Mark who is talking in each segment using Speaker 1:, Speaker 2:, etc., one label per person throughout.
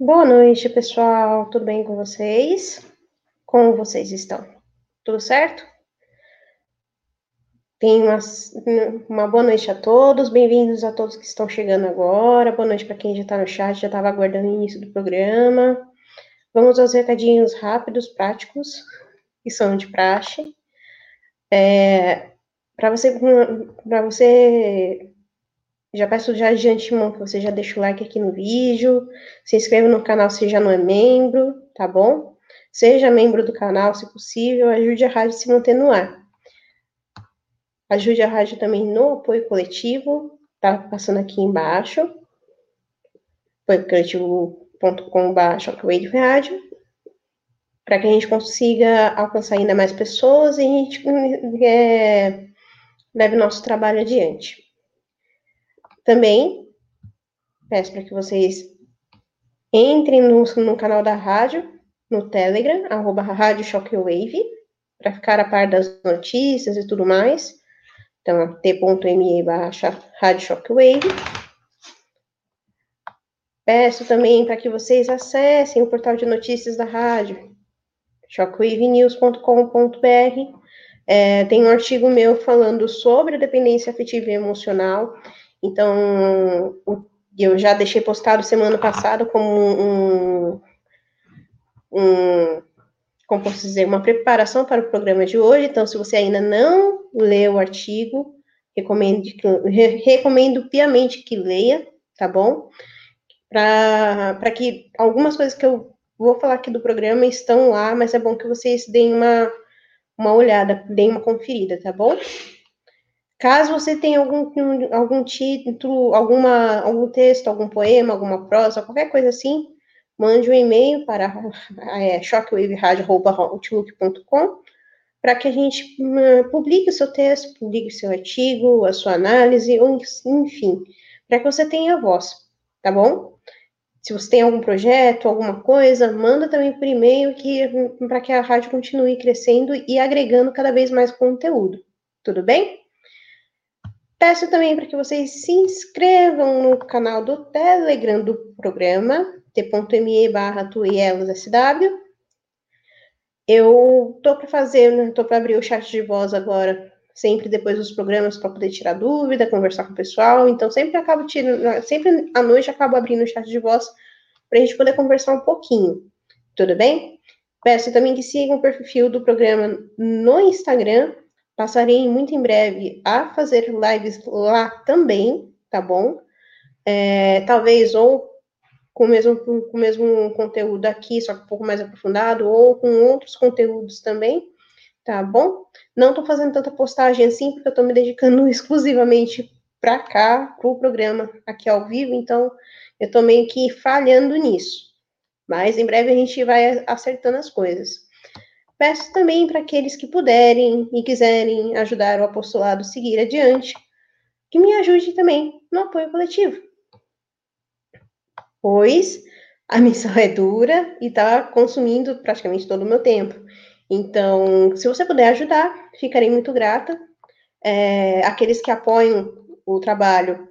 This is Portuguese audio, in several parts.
Speaker 1: Boa noite, pessoal. Tudo bem com vocês? Como vocês estão? Tudo certo? Tem uma, uma boa noite a todos, bem-vindos a todos que estão chegando agora. Boa noite para quem já está no chat, já estava aguardando o início do programa. Vamos aos recadinhos rápidos, práticos, que são de praxe. É, para você, para você já peço já de antemão que você já deixe o like aqui no vídeo, se inscreva no canal se já não é membro, tá bom? Seja membro do canal, se possível, ajude a rádio a se manter no ar. Ajude a rádio também no apoio coletivo, tá passando aqui embaixo, apoiocoletivo.com.br Rádio, para que a gente consiga alcançar ainda mais pessoas e a gente é, leve nosso trabalho adiante. Também peço para que vocês entrem no, no, canal da rádio, no Telegram, arroba Rádio Shockwave, para ficar a par das notícias e tudo mais. Então, t.me barra Rádio Shockwave. Peço também para que vocês acessem o portal de notícias da rádio, shockwavenews.com.br. É, tem um artigo meu falando sobre a dependência afetiva e emocional então, eu já deixei postado semana passada como um, um como posso dizer, uma preparação para o programa de hoje. Então, se você ainda não leu o artigo, recomendo, recomendo piamente que leia, tá bom? Para que algumas coisas que eu vou falar aqui do programa estão lá, mas é bom que vocês deem uma, uma olhada, deem uma conferida, tá bom? Caso você tenha algum, algum título, alguma, algum texto, algum poema, alguma prosa, qualquer coisa assim, mande um e-mail para é, para que a gente uh, publique o seu texto, publique o seu artigo, a sua análise, ou enfim, para que você tenha voz, tá bom? Se você tem algum projeto, alguma coisa, manda também por e-mail para que a rádio continue crescendo e agregando cada vez mais conteúdo. Tudo bem? Peço também para que vocês se inscrevam no canal do Telegram do programa, t.me barra. Eu tô para fazer, né, tô para abrir o chat de voz agora, sempre depois dos programas, para poder tirar dúvida, conversar com o pessoal. Então, sempre acabo tirando, sempre à noite acabo abrindo o chat de voz para a gente poder conversar um pouquinho. Tudo bem? Peço também que sigam o perfil do programa no Instagram, Passarei muito em breve a fazer lives lá também, tá bom? É, talvez ou com o, mesmo, com o mesmo conteúdo aqui, só que um pouco mais aprofundado, ou com outros conteúdos também, tá bom? Não tô fazendo tanta postagem assim, porque eu tô me dedicando exclusivamente para cá, pro programa aqui ao vivo, então eu tô meio que falhando nisso. Mas em breve a gente vai acertando as coisas. Peço também para aqueles que puderem e quiserem ajudar o apostolado a seguir adiante, que me ajude também no apoio coletivo. Pois a missão é dura e está consumindo praticamente todo o meu tempo. Então, se você puder ajudar, ficarei muito grata. É, aqueles que apoiam o trabalho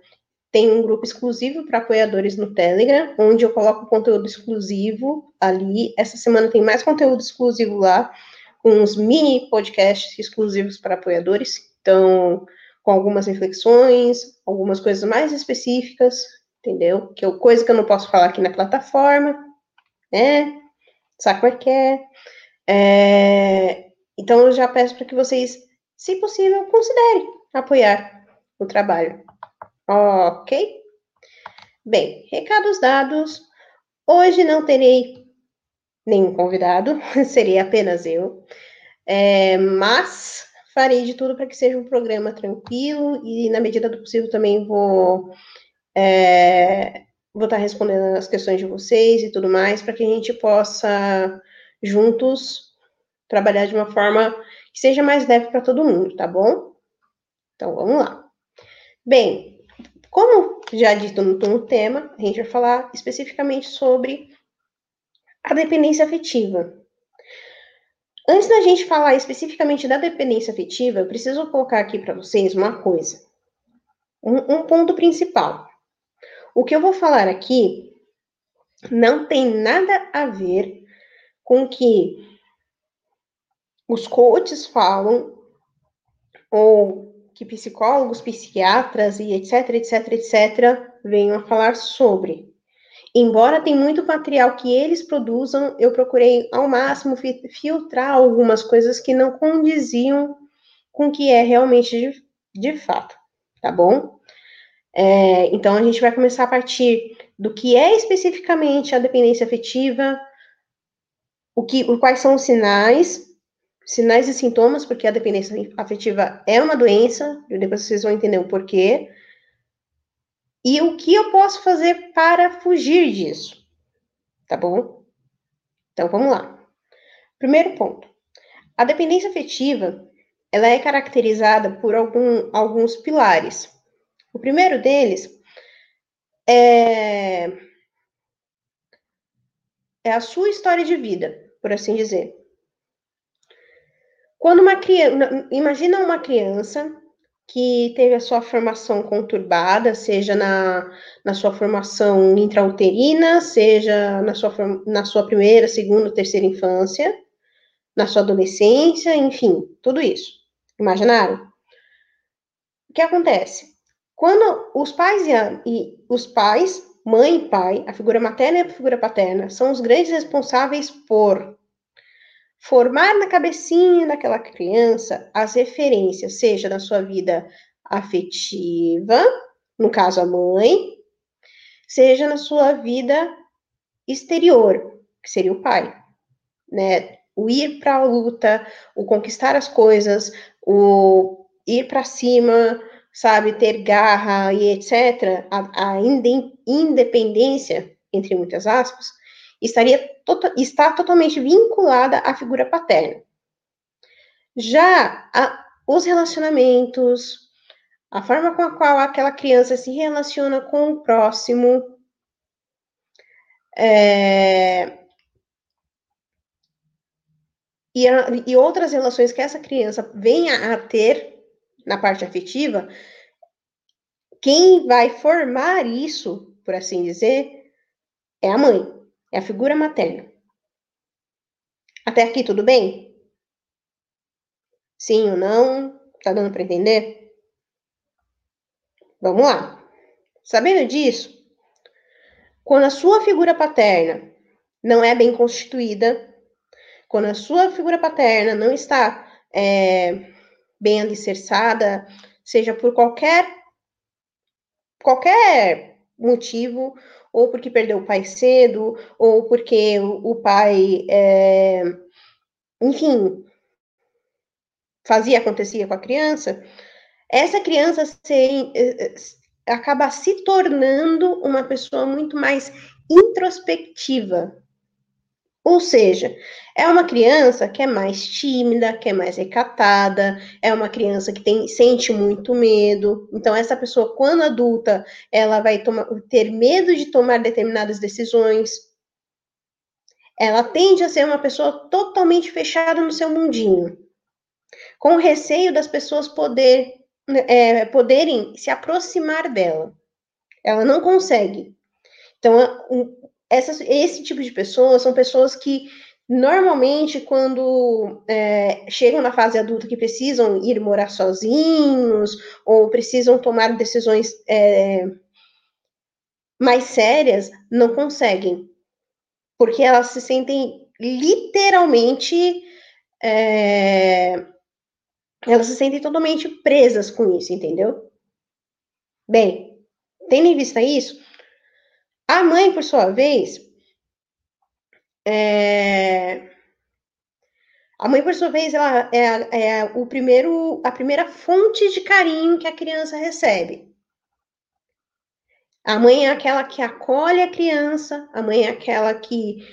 Speaker 1: tem um grupo exclusivo para apoiadores no Telegram, onde eu coloco conteúdo exclusivo ali. Essa semana tem mais conteúdo exclusivo lá, com uns mini podcasts exclusivos para apoiadores. Então, com algumas reflexões, algumas coisas mais específicas, entendeu? Que é coisa que eu não posso falar aqui na plataforma, né? Sabe como é que é? é... Então, eu já peço para que vocês, se possível, considerem apoiar o trabalho. Ok? Bem, recados dados. Hoje não terei nenhum convidado, seria apenas eu. É, mas farei de tudo para que seja um programa tranquilo e, na medida do possível, também vou é, vou estar respondendo as questões de vocês e tudo mais, para que a gente possa, juntos, trabalhar de uma forma que seja mais leve para todo mundo, tá bom? Então, vamos lá. Bem, como já dito no, no tema, a gente vai falar especificamente sobre a dependência afetiva. Antes da gente falar especificamente da dependência afetiva, eu preciso colocar aqui para vocês uma coisa. Um, um, ponto principal. O que eu vou falar aqui não tem nada a ver com o que os coaches falam ou que psicólogos, psiquiatras e etc, etc, etc venham a falar sobre. Embora tem muito material que eles produzam, eu procurei ao máximo filtrar algumas coisas que não condiziam com o que é realmente de, de fato, tá bom? É, então a gente vai começar a partir do que é especificamente a dependência afetiva, o que, quais são os sinais, sinais e sintomas, porque a dependência afetiva é uma doença, depois vocês vão entender o porquê. E o que eu posso fazer para fugir disso? Tá bom? Então vamos lá. Primeiro ponto. A dependência afetiva, ela é caracterizada por algum, alguns pilares. O primeiro deles é, é a sua história de vida, por assim dizer. Quando uma criança, imagina uma criança que teve a sua formação conturbada, seja na, na sua formação intrauterina, seja na sua, na sua primeira, segunda, terceira infância, na sua adolescência, enfim, tudo isso. Imaginaram? O que acontece? Quando os pais e, a, e os pais, mãe e pai, a figura materna e a figura paterna, são os grandes responsáveis por formar na cabecinha daquela criança as referências, seja na sua vida afetiva, no caso a mãe, seja na sua vida exterior, que seria o pai, né? O ir para a luta, o conquistar as coisas, o ir para cima, sabe, ter garra e etc. A, a independência, entre muitas aspas, estaria tota, está totalmente vinculada à figura paterna. Já a, os relacionamentos, a forma com a qual aquela criança se relaciona com o próximo, é, e, a, e outras relações que essa criança venha a ter na parte afetiva, quem vai formar isso, por assim dizer, é a mãe. É a figura materna. Até aqui tudo bem? Sim ou não? Tá dando para entender? Vamos lá. Sabendo disso, quando a sua figura paterna não é bem constituída, quando a sua figura paterna não está é, bem alicerçada, seja por qualquer qualquer motivo, ou porque perdeu o pai cedo, ou porque o, pai, é, enfim, fazia, acontecia com a criança, essa criança se, é, é, acaba se tornando uma pessoa muito mais introspectiva, ou seja, é uma criança que é mais tímida, que é mais recatada, é uma criança que tem, sente muito medo. Então, essa pessoa, quando adulta, ela vai tomar, ter medo de tomar determinadas decisões. Ela tende a ser uma pessoa totalmente fechada no seu mundinho, com receio das pessoas poder, é, poderem se aproximar dela. Ela não consegue. Então, esse tipo de pessoas são pessoas que normalmente quando é, chegam na fase adulta que precisam ir morar sozinhos ou precisam tomar decisões é, mais sérias, não conseguem, porque elas se sentem literalmente é, elas se sentem totalmente presas com isso, entendeu? Bem, tendo em vista isso, a mãe, por sua vez, é... a mãe, por sua vez, ela é, é o primeiro, a primeira fonte de carinho que a criança recebe. A mãe é aquela que acolhe a criança, a mãe é aquela que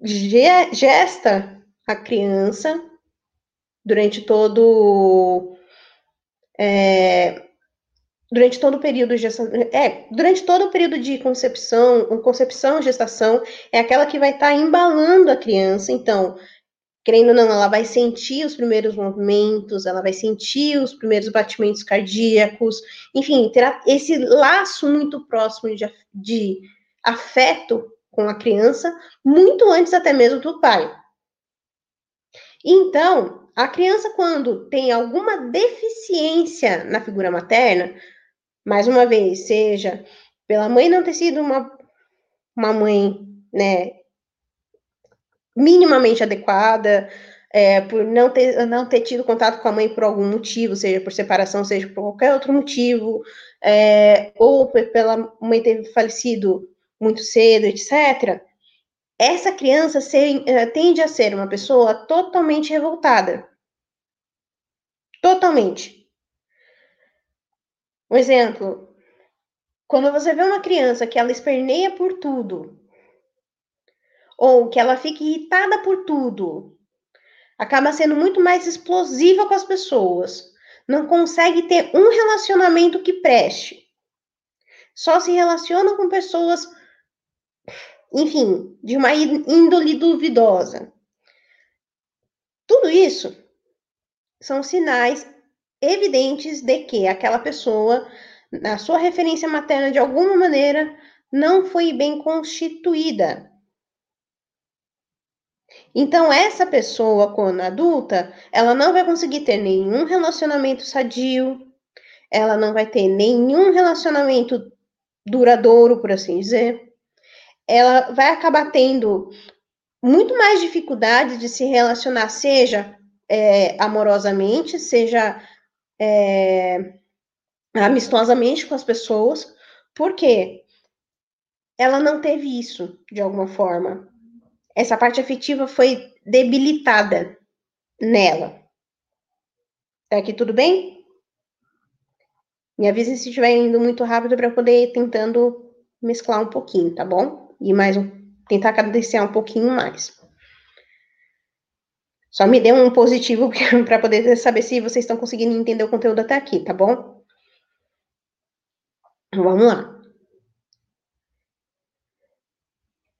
Speaker 1: gesta a criança durante todo é, durante todo o período de é, durante todo o período de concepção, concepção, gestação, é aquela que vai estar tá embalando a criança, então, querendo ou não, ela vai sentir os primeiros movimentos, ela vai sentir os primeiros batimentos cardíacos, enfim, terá esse laço muito próximo de, de afeto com a criança, muito antes até mesmo do pai. Então, a criança, quando tem alguma deficiência na figura materna, mais uma vez, seja pela mãe não ter sido uma, uma mãe, né, minimamente adequada, é, por não ter, não ter tido contato com a mãe por algum motivo, seja por separação, seja por qualquer outro motivo, é, ou pela mãe ter falecido muito cedo, etc., essa criança ser, uh, tende a ser uma pessoa totalmente revoltada. Totalmente. Um exemplo, quando você vê uma criança que ela esperneia por tudo, ou que ela fica irritada por tudo, acaba sendo muito mais explosiva com as pessoas, não consegue ter um relacionamento que preste. Só se relaciona com pessoas enfim, de uma índole duvidosa. Tudo isso são sinais evidentes de que aquela pessoa, na sua referência materna, de alguma maneira, não foi bem constituída. Então, essa pessoa, quando adulta, ela não vai conseguir ter nenhum relacionamento sadio, ela não vai ter nenhum relacionamento duradouro, por assim dizer ela vai acabar tendo muito mais dificuldade de se relacionar, seja é, amorosamente, seja é, amistosamente com as pessoas, porque ela não teve isso de alguma forma. Essa parte afetiva foi debilitada nela. Tá aqui tudo bem? Me avise se estiver indo muito rápido para poder ir tentando mesclar um pouquinho, tá bom? e mais um, tentar cadenciar um pouquinho mais. Só me dê um positivo para poder saber se vocês estão conseguindo entender o conteúdo até aqui, tá bom? Vamos lá.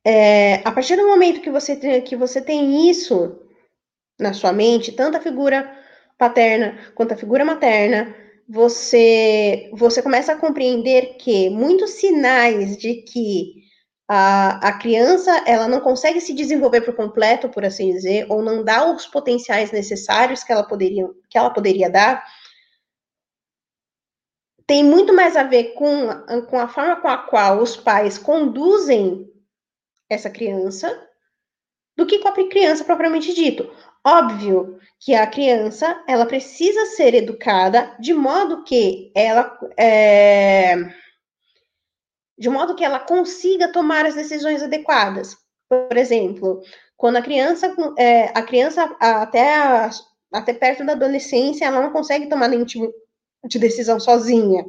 Speaker 1: É, a partir do momento que você, tem, que você tem isso na sua mente, tanto a figura paterna quanto a figura materna, você, você começa a compreender que muitos sinais de que a, a criança ela não consegue se desenvolver por completo, por assim dizer, ou não dá os potenciais necessários que ela poderia, que ela poderia dar, tem muito mais a ver com, com a forma com a qual os pais conduzem essa criança do que com a criança propriamente dito. Óbvio que a criança ela precisa ser educada de modo que ela é, de modo que ela consiga tomar as decisões adequadas. Por exemplo, quando a criança, é, a criança até, a, até perto da adolescência, ela não consegue tomar nenhum tipo de decisão sozinha.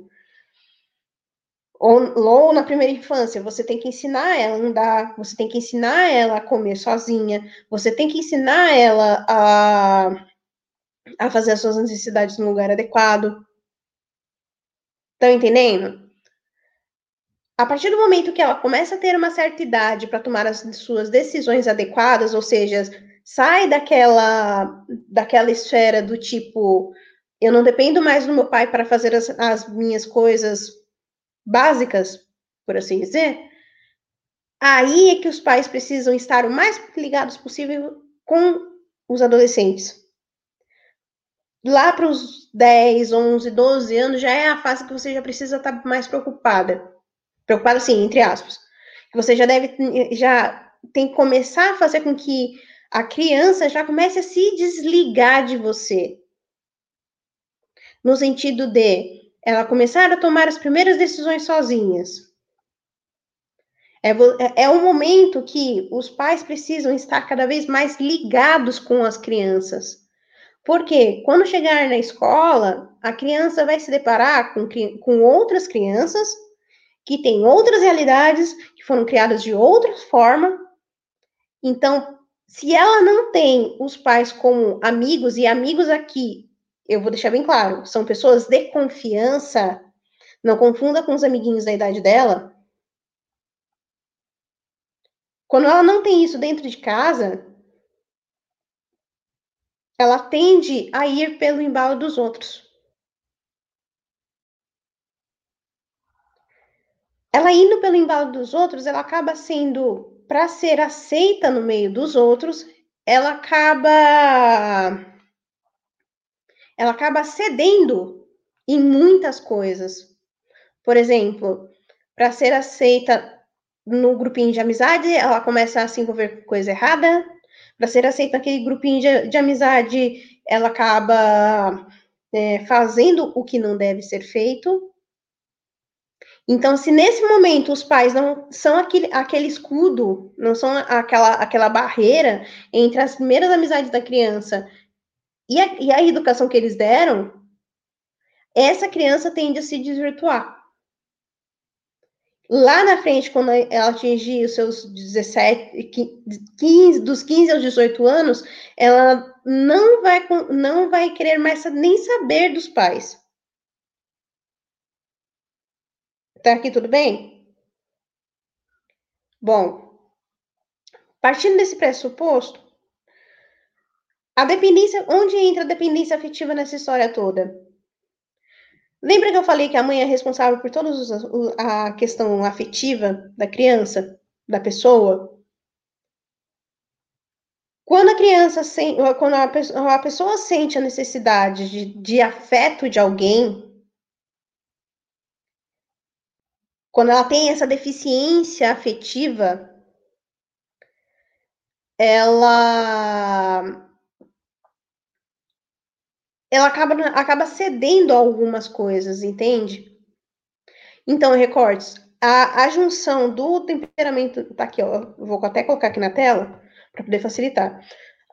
Speaker 1: Ou, ou, na primeira infância, você tem que ensinar ela a andar, você tem que ensinar ela a comer sozinha, você tem que ensinar ela a, a fazer as suas necessidades no lugar adequado. Estão entendendo? A partir do momento que ela começa a ter uma certa idade para tomar as suas decisões adequadas, ou seja, sai daquela daquela esfera do tipo eu não dependo mais do meu pai para fazer as, as minhas coisas básicas, por assim dizer, aí é que os pais precisam estar o mais ligados possível com os adolescentes. Lá para os 10, 11, 12 anos já é a fase que você já precisa estar mais preocupada preocupado assim, entre aspas. Você já deve, já tem que começar a fazer com que a criança já comece a se desligar de você. No sentido de ela começar a tomar as primeiras decisões sozinhas. É, é, é um momento que os pais precisam estar cada vez mais ligados com as crianças. Porque quando chegar na escola, a criança vai se deparar com, com outras crianças que têm outras realidades, que foram criadas de outra forma. Então, se ela não tem os pais como amigos, e amigos aqui, eu vou deixar bem claro, são pessoas de confiança, não confunda com os amiguinhos da idade dela. Quando ela não tem isso dentro de casa, ela tende a ir pelo embalo dos outros. Ela indo pelo embalo dos outros, ela acaba sendo para ser aceita no meio dos outros, ela acaba ela acaba cedendo em muitas coisas. Por exemplo, para ser aceita no grupinho de amizade, ela começa a se envolver com coisa errada. Para ser aceita naquele grupinho de, de amizade, ela acaba é, fazendo o que não deve ser feito. Então, se nesse momento os pais não são aquele, aquele escudo, não são aquela, aquela barreira entre as primeiras amizades da criança e a, e a educação que eles deram, essa criança tende a se desvirtuar. Lá na frente, quando ela atingir os seus 17, 15, dos 15 aos 18 anos, ela não vai, não vai querer mais nem saber dos pais. Tá aqui tudo bem? Bom, partindo desse pressuposto, a dependência, onde entra a dependência afetiva nessa história toda? Lembra que eu falei que a mãe é responsável por toda a questão afetiva da criança, da pessoa? Quando a criança, quando a pessoa sente a necessidade de, de afeto de alguém, quando ela tem essa deficiência afetiva, ela ela acaba, acaba cedendo a algumas coisas, entende? Então, recortes, a, a junção do temperamento, tá aqui, ó, vou até colocar aqui na tela para poder facilitar.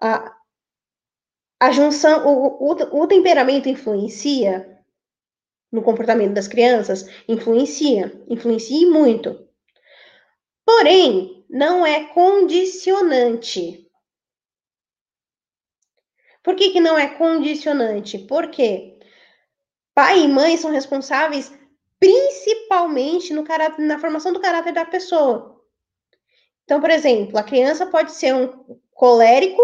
Speaker 1: A, a junção, o, o, o temperamento influencia no comportamento das crianças? Influencia, influencia muito. Porém, não é condicionante. Por que, que não é condicionante? Porque pai e mãe são responsáveis principalmente no caráter, na formação do caráter da pessoa. Então, por exemplo, a criança pode ser um colérico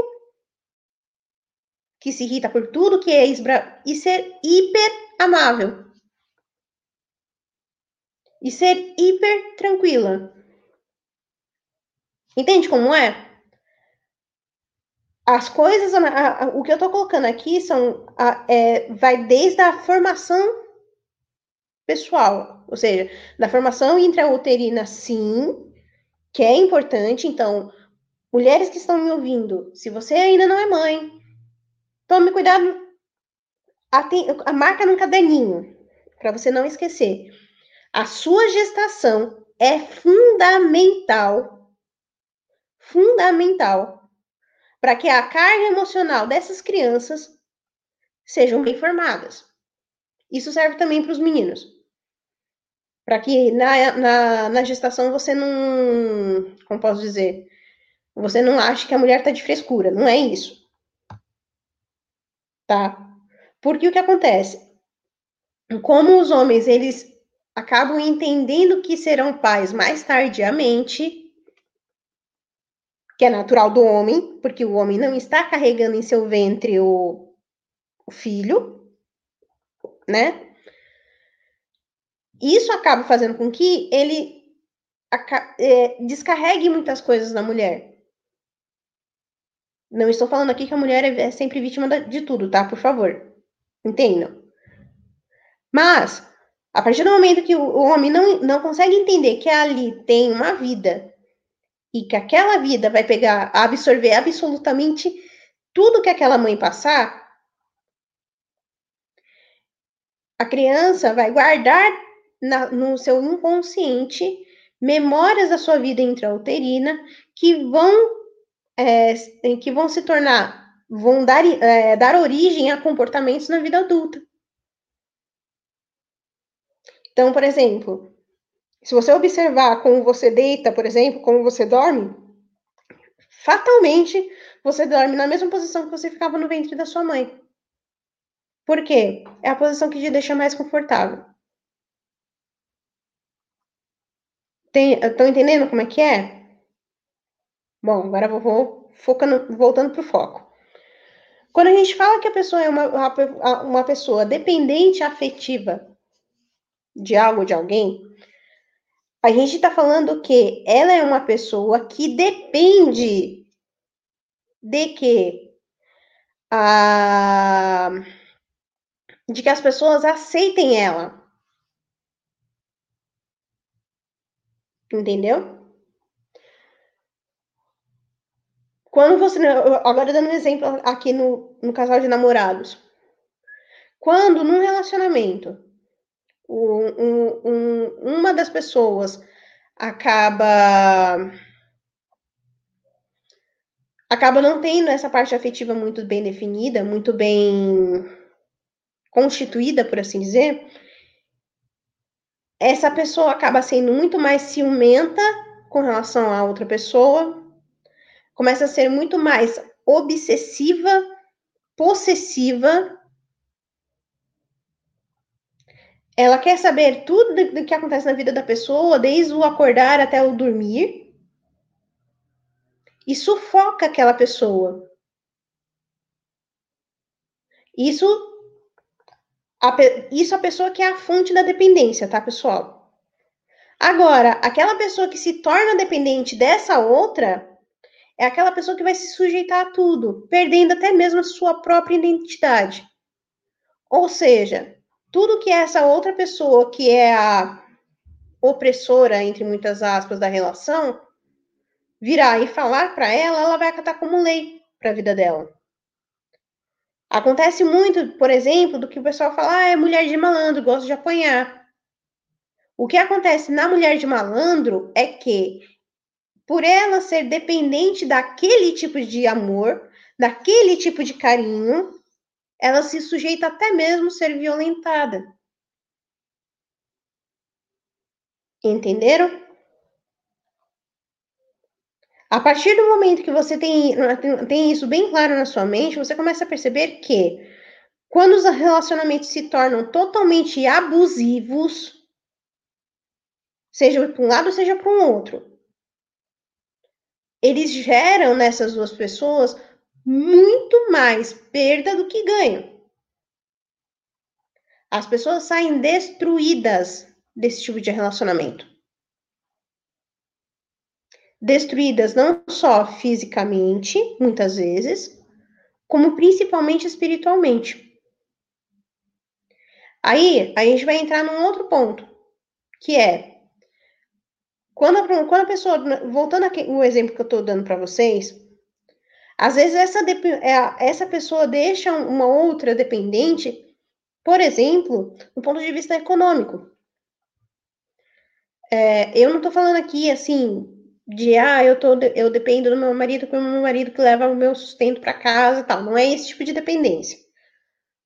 Speaker 1: que se irrita por tudo que é e ser hiper amável e ser hiper tranquila. Entende como é? As coisas, a, a, o que eu estou colocando aqui são, a, é, vai desde a formação pessoal, ou seja, da formação intrauterina, sim, que é importante. Então, mulheres que estão me ouvindo, se você ainda não é mãe, tome cuidado, a, marca no caderninho, para você não esquecer. A sua gestação é fundamental, fundamental, para que a carga emocional dessas crianças sejam bem formadas. Isso serve também para os meninos. Para que na, na, na, gestação você não. Como posso dizer? Você não ache que a mulher está de frescura. Não é isso. Tá? Porque o que acontece? Como os homens, eles acabam entendendo que serão pais mais tardiamente, que é natural do homem, porque o homem não está carregando em seu ventre o, o filho, né? Isso acaba fazendo com que ele é, descarregue muitas coisas na mulher. Não estou falando aqui que a mulher é sempre vítima de tudo, tá? Por favor. Entendam. Mas a partir do momento que o homem não, não consegue entender que ali tem uma vida e que aquela vida vai pegar, absorver absolutamente tudo que aquela mãe passar, a criança vai guardar na, no seu inconsciente memórias da sua vida intrauterina que vão é, que vão se tornar, vão dar, é, dar origem a comportamentos na vida adulta. Então, por exemplo, se você observar como você deita, por exemplo, como você dorme, fatalmente você dorme na mesma posição que você ficava no ventre da sua mãe. Por quê? É a posição que te deixa mais confortável. Estão entendendo como é que é? Bom, agora eu vou focando, voltando para o foco. Quando a gente fala que a pessoa é uma, uma pessoa dependente afetiva de algo, de alguém, A gente está falando que ela é uma pessoa que depende de que a de que as pessoas aceitem ela. Entendeu? Quando você. Agora dando um exemplo aqui no, no casal de namorados. Quando num relacionamento um, um, uma das pessoas acaba acaba não tendo essa parte afetiva muito bem definida, muito bem constituída, por assim dizer, essa pessoa acaba sendo muito mais ciumenta com relação à outra pessoa, começa a ser muito mais obsessiva, possessiva. Ela quer saber tudo do que acontece na vida da pessoa, desde o acordar até o dormir. E sufoca aquela pessoa. Isso a, isso a pessoa que é a fonte da dependência, tá, pessoal? Agora, aquela pessoa que se torna dependente dessa outra é aquela pessoa que vai se sujeitar a tudo, perdendo até mesmo a sua própria identidade. Ou seja, tudo que essa outra pessoa, que é a opressora, entre muitas aspas, da relação, virar e falar para ela, ela vai acatar como lei para a vida dela. Acontece muito, por exemplo, do que o pessoal fala, ah, é mulher de malandro, gosta de apanhar. O que acontece na mulher de malandro é que, por ela ser dependente daquele tipo de amor, daquele tipo de carinho, ela se sujeita até mesmo ser violentada. Entenderam? A partir do momento que você tem, tem isso bem claro na sua mente, você começa a perceber que quando os relacionamentos se tornam totalmente abusivos, seja para um lado, seja para um outro, eles geram nessas duas pessoas muito mais perda do que ganho. As pessoas saem destruídas desse tipo de relacionamento destruídas não só fisicamente, muitas vezes, como principalmente espiritualmente. Aí a gente vai entrar num outro ponto, que é quando a, quando a pessoa, voltando aqui o exemplo que eu estou dando para vocês, às vezes essa, é, essa pessoa deixa uma outra dependente, por exemplo, do ponto de vista econômico. É, eu não estou falando aqui assim de ah, eu tô eu dependo do meu marido, porque o meu marido que leva o meu sustento para casa, tal. Não é esse tipo de dependência.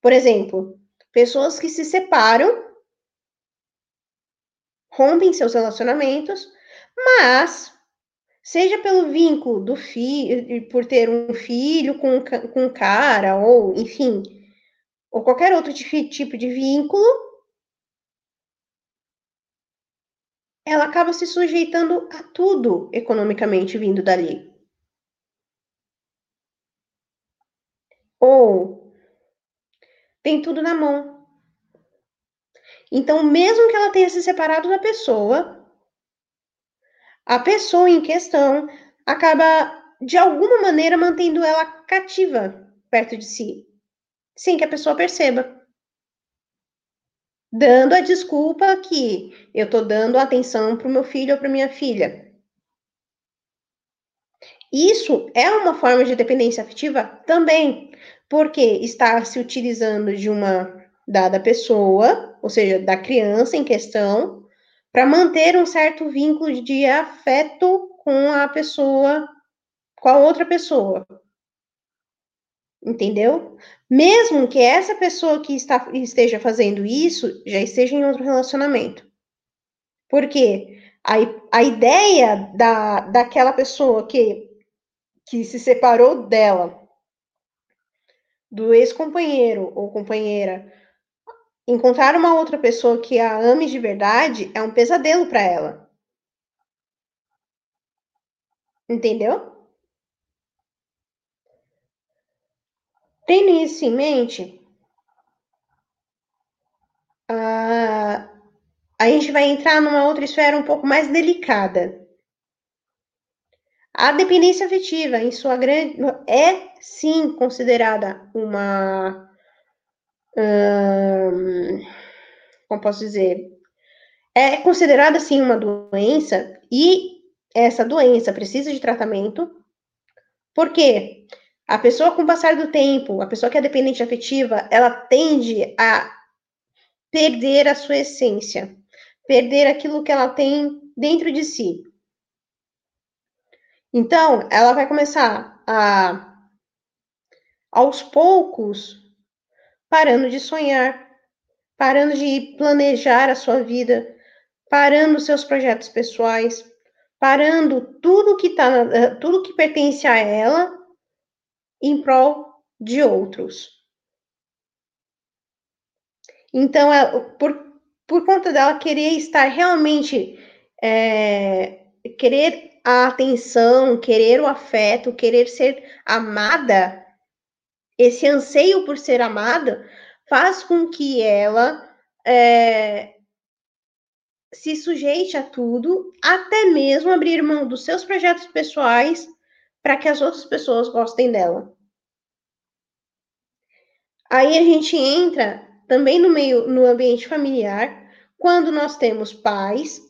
Speaker 1: Por exemplo, pessoas que se separam, rompem seus relacionamentos, mas seja pelo vínculo do filho, por ter um filho com, com um cara, ou enfim, ou qualquer outro tipo de vínculo, ela acaba se sujeitando a tudo economicamente vindo dali. Ou tem tudo na mão. Então, mesmo que ela tenha se separado da pessoa, a pessoa em questão acaba, de alguma maneira, mantendo ela cativa perto de si, sem que a pessoa perceba dando a desculpa que eu estou dando atenção para o meu filho ou para minha filha. Isso é uma forma de dependência afetiva também, porque está se utilizando de uma dada pessoa, ou seja, da criança em questão, para manter um certo vínculo de afeto com a pessoa, com a outra pessoa. Entendeu? Mesmo que essa pessoa que está, esteja fazendo isso já esteja em outro relacionamento. Porque a, a ideia da, daquela pessoa que, que se separou dela, do ex-companheiro ou companheira, encontrar uma outra pessoa que a ame de verdade é um pesadelo para ela. Entendeu? Tendo isso em mente, a, a gente vai entrar numa outra esfera um pouco mais delicada. A dependência afetiva, em sua grande, é sim considerada uma, hum, como posso dizer, é considerada sim uma doença e essa doença precisa de tratamento. Por quê? A pessoa, com o passar do tempo, a pessoa que é dependente afetiva, ela tende a perder a sua essência, perder aquilo que ela tem dentro de si. Então, ela vai começar a, aos poucos, parando de sonhar, parando de planejar a sua vida, parando seus projetos pessoais, parando tudo que tá, eh, tudo que pertence a ela em prol de outros. Então, por, por conta dela querer estar realmente é, querer a atenção, querer o afeto, querer ser amada, esse anseio por ser amada faz com que ela é, se sujeite a tudo, até mesmo abrir mão dos seus projetos pessoais para que as outras pessoas gostem dela. Aí a gente entra também no meio no ambiente familiar, quando nós temos pais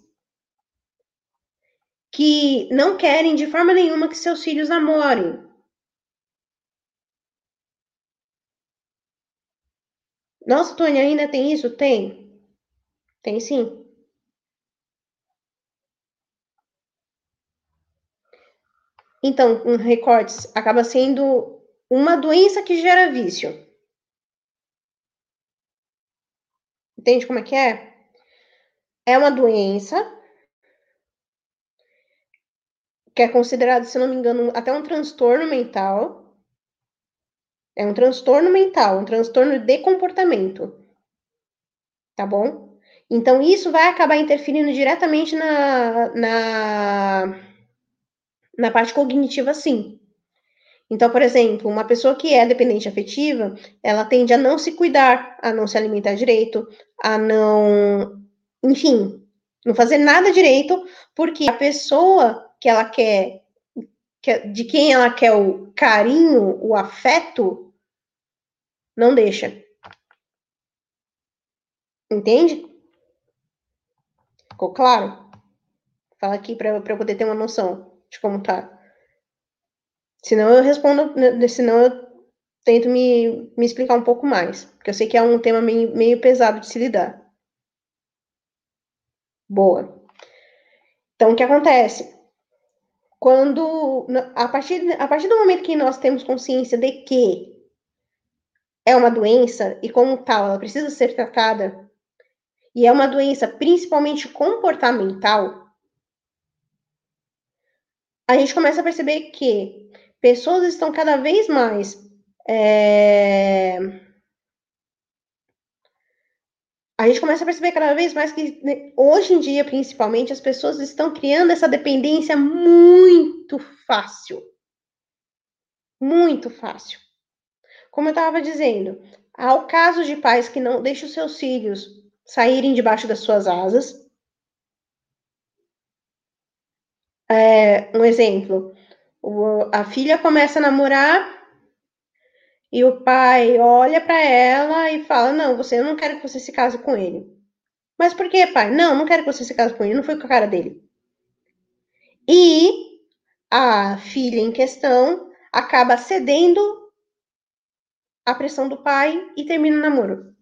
Speaker 1: que não querem de forma nenhuma que seus filhos namorem. Nossa, Tônia, ainda tem isso? Tem. Tem sim. Então, um recortes acaba sendo uma doença que gera vício. Entende como é que é? É uma doença que é considerado, se não me engano, até um transtorno mental. É um transtorno mental, um transtorno de comportamento. Tá bom? Então, isso vai acabar interferindo diretamente na, na na parte cognitiva, sim. Então, por exemplo, uma pessoa que é dependente afetiva, ela tende a não se cuidar, a não se alimentar direito, a não, enfim, não fazer nada direito, porque a pessoa que ela quer, de quem ela quer o carinho, o afeto, não deixa. Entende? Ficou claro? Fala aqui para eu poder ter uma noção de como tá. Senão eu respondo, né, senão eu tento me, me explicar um pouco mais, porque eu sei que é um tema meio, meio pesado de se lidar. Boa. Então, o que acontece? Quando, a partir, a partir do momento que nós temos consciência de que é uma doença e, como tal, ela precisa ser tratada, e é uma doença principalmente comportamental, a gente começa a perceber que pessoas estão cada vez mais. É... A gente começa a perceber cada vez mais que, né, hoje em dia, principalmente, as pessoas estão criando essa dependência muito fácil. Muito fácil. Como eu estava dizendo, há o caso de pais que não deixam seus filhos saírem debaixo das suas asas, É, um exemplo, a filha começa a namorar e o pai olha para ela e fala: Não, você eu não quero que você se case com ele. Mas por que, pai? Não, não quero que você se case com ele, não foi com a cara dele. E a filha em questão acaba cedendo à pressão do pai e termina o namoro.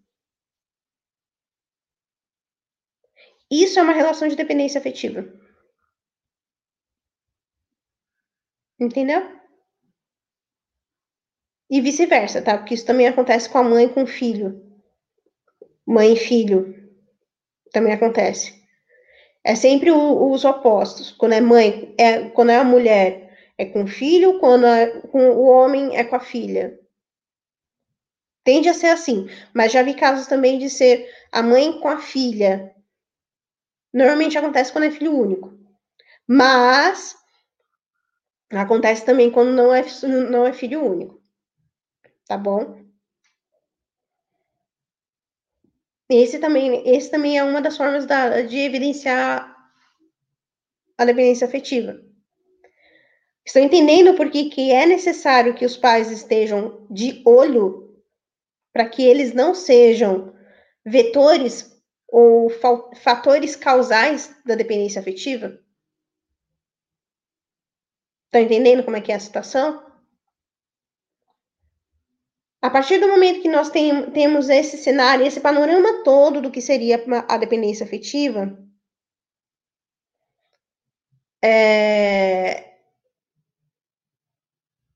Speaker 1: Isso é uma relação de dependência afetiva. Entendeu? E vice-versa, tá? Porque isso também acontece com a mãe com o filho. Mãe e filho. Também acontece. É sempre o, os opostos. Quando é mãe, é, quando é a mulher é com o filho, quando é, com o homem é com a filha. Tende a ser assim. Mas já vi casos também de ser a mãe com a filha. Normalmente acontece quando é filho único. Mas Acontece também quando não é, não é filho único. Tá bom? esse também, esse também é uma das formas da, de evidenciar a dependência afetiva. Estão entendendo por que, que é necessário que os pais estejam de olho para que eles não sejam vetores ou fatores causais da dependência afetiva? Estão entendendo como é que é a situação? A partir do momento que nós tem, temos esse cenário, esse panorama todo do que seria a dependência afetiva, é,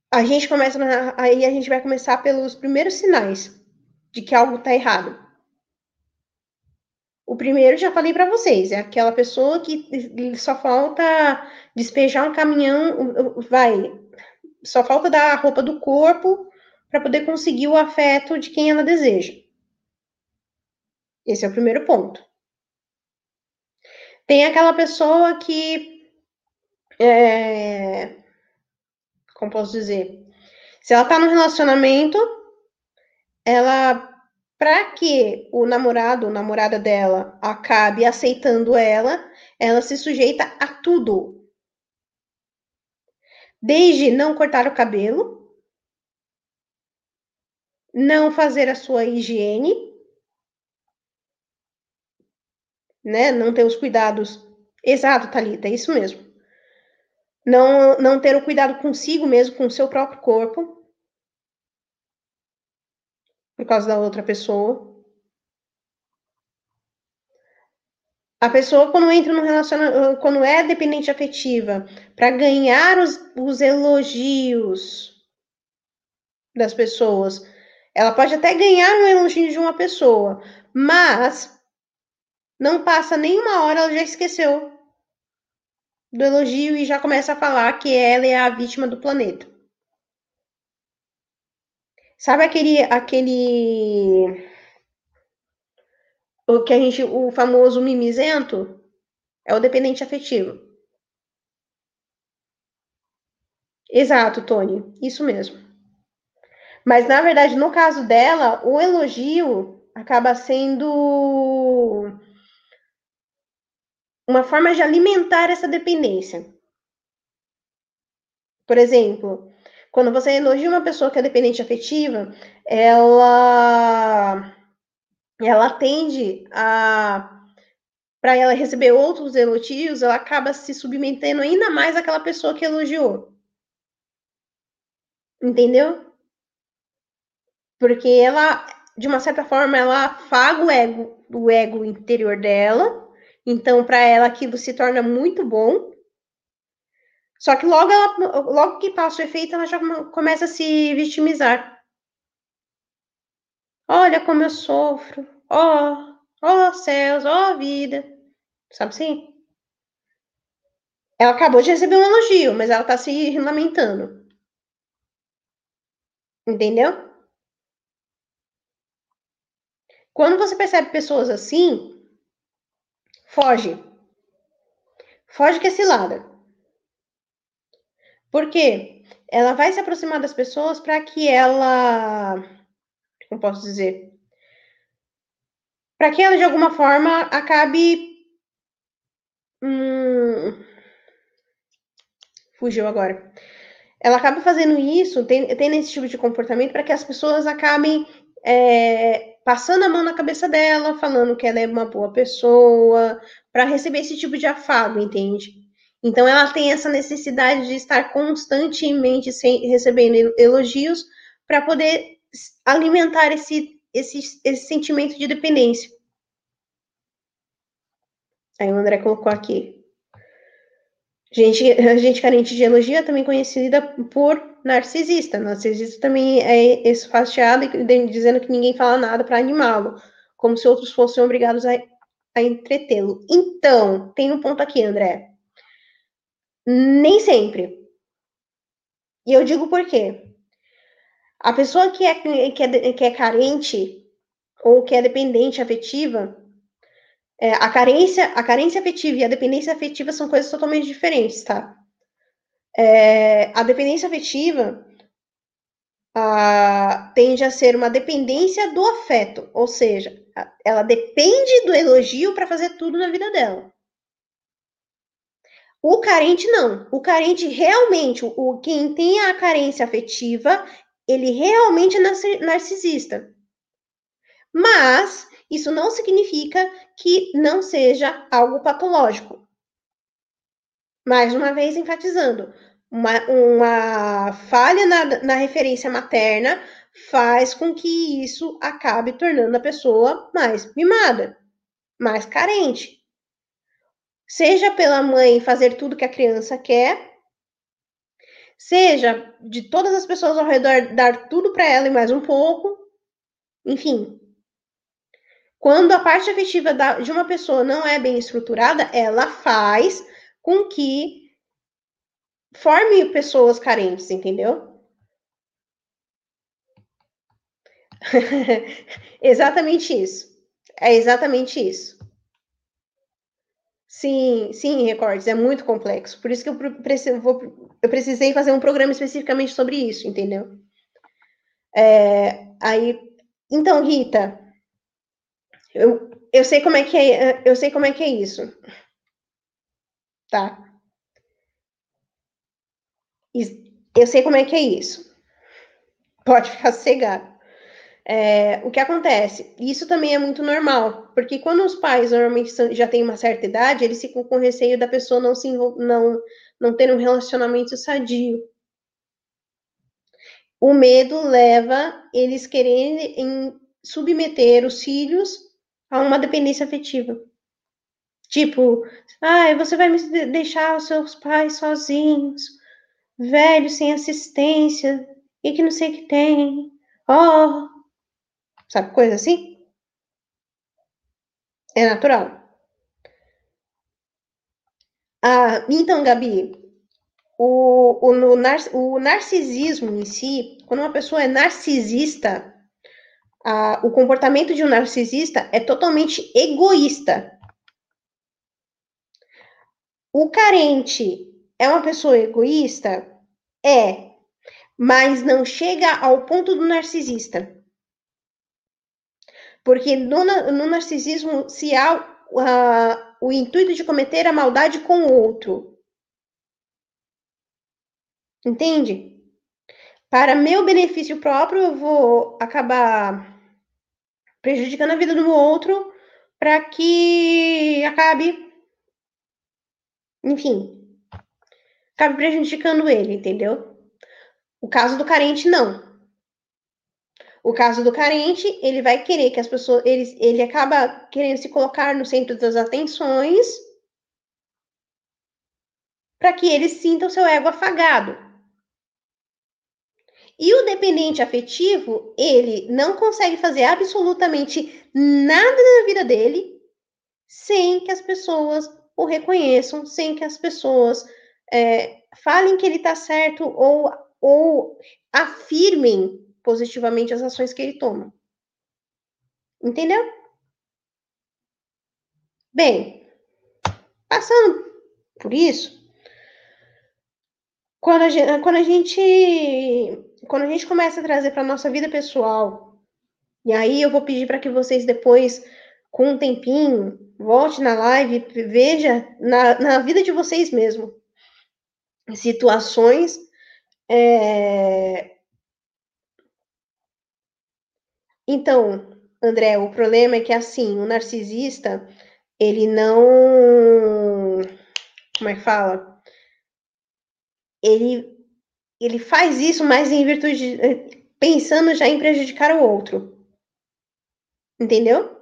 Speaker 1: a gente começa, aí a gente vai começar pelos primeiros sinais de que algo está errado. O primeiro já falei para vocês, é aquela pessoa que só falta despejar um caminhão, vai, só falta dar a roupa do corpo para poder conseguir o afeto de quem ela deseja. Esse é o primeiro ponto. Tem aquela pessoa que é, como posso dizer? Se ela tá num relacionamento, ela para que o namorado ou namorada dela acabe aceitando ela, ela se sujeita a tudo. Desde não cortar o cabelo, não fazer a sua higiene, né? Não ter os cuidados. Exato, Thalita, é isso mesmo não, não ter o cuidado consigo mesmo, com o seu próprio corpo, por causa da outra pessoa. A pessoa, quando entra no relacionamento, quando é dependente afetiva, para ganhar os, os elogios das pessoas, ela pode até ganhar um elogio de uma pessoa, mas não passa nenhuma hora, ela já esqueceu do elogio e já começa a falar que ela é a vítima do planeta. Sabe aquele aquele o que a gente o famoso mimizento é o dependente afetivo. Exato, Tony, isso mesmo. Mas na verdade, no caso dela, o elogio acaba sendo uma forma de alimentar essa dependência. Por exemplo, quando você elogia uma pessoa que é dependente afetiva, ela ela tende a para ela receber outros elogios, ela acaba se submetendo ainda mais àquela pessoa que elogiou. Entendeu? Porque ela, de uma certa forma, ela afaga o ego, o ego interior dela então, para ela, aquilo se torna muito bom. Só que logo, ela, logo que passa o efeito, ela já começa a se vitimizar. Olha como eu sofro. Ó, oh, ó oh, céus, ó oh, vida. Sabe assim? Ela acabou de receber um elogio, mas ela tá se lamentando. Entendeu? Quando você percebe pessoas assim, Foge. Foge que é cilada. Por quê? Ela vai se aproximar das pessoas para que ela. Como posso dizer? Para que ela, de alguma forma, acabe. Hum... Fugiu agora. Ela acaba fazendo isso, tem, tem esse tipo de comportamento para que as pessoas acabem é, passando a mão na cabeça dela, falando que ela é uma boa pessoa, para receber esse tipo de afago, entende? Então ela tem essa necessidade de estar constantemente sem, recebendo elogios para poder alimentar esse, esse, esse sentimento de dependência. Aí o André colocou aqui. Gente, gente carente de elogio é também conhecida por narcisista. Narcisista também é esfastiado dizendo que ninguém fala nada para animá-lo, como se outros fossem obrigados a, a entretê-lo. Então, tem um ponto aqui, André. Nem sempre. E eu digo por quê. A pessoa que é, que é, que é carente ou que é dependente afetiva, é, a carência, a carência afetiva e a dependência afetiva são coisas totalmente diferentes, tá? É, a dependência afetiva a, tende a ser uma dependência do afeto, ou seja, ela depende do elogio para fazer tudo na vida dela. O carente não. O carente realmente, o quem tem a carência afetiva, ele realmente é narcisista. Mas isso não significa que não seja algo patológico. Mais uma vez enfatizando, uma, uma falha na, na referência materna faz com que isso acabe tornando a pessoa mais mimada, mais carente. Seja pela mãe fazer tudo que a criança quer, seja de todas as pessoas ao redor dar tudo para ela e mais um pouco, enfim. Quando a parte afetiva da, de uma pessoa não é bem estruturada, ela faz com que forme pessoas carentes, entendeu? exatamente isso. É exatamente isso. Sim, sim, recordes, é muito complexo. Por isso que eu, preciso, vou, eu precisei fazer um programa especificamente sobre isso, entendeu? É, aí, então, Rita, eu, eu sei como é que é, eu sei como é que é isso. Tá? Eu sei como é que é isso. Pode ficar sossegado. É, o que acontece? Isso também é muito normal, porque quando os pais normalmente já têm uma certa idade, eles ficam com receio da pessoa não se não não ter um relacionamento sadio. O medo leva eles quererem submeter os filhos a uma dependência afetiva. Tipo, ah, você vai me deixar os seus pais sozinhos, velhos, sem assistência, e que não sei o que tem. Oh, Sabe coisa assim? É natural. Ah, então, Gabi, o, o, o narcisismo em si, quando uma pessoa é narcisista, ah, o comportamento de um narcisista é totalmente egoísta. O carente é uma pessoa egoísta? É, mas não chega ao ponto do narcisista. Porque no, no narcisismo se há uh, o intuito de cometer a maldade com o outro. Entende? Para meu benefício próprio, eu vou acabar prejudicando a vida do outro para que acabe, enfim, acabe prejudicando ele, entendeu? O caso do carente, não. O caso do carente, ele vai querer que as pessoas, ele, ele acaba querendo se colocar no centro das atenções para que ele sinta o seu ego afagado. E o dependente afetivo, ele não consegue fazer absolutamente nada na vida dele sem que as pessoas o reconheçam, sem que as pessoas é, falem que ele está certo ou, ou afirmem positivamente as ações que ele toma. Entendeu? Bem, passando por isso, quando a gente, quando a gente, quando a gente começa a trazer para nossa vida pessoal, e aí eu vou pedir para que vocês depois, com um tempinho, volte na live, veja na, na vida de vocês mesmo situações é, Então, André, o problema é que assim, o narcisista, ele não. Como é que fala? Ele, ele faz isso mais em virtude. pensando já em prejudicar o outro. Entendeu?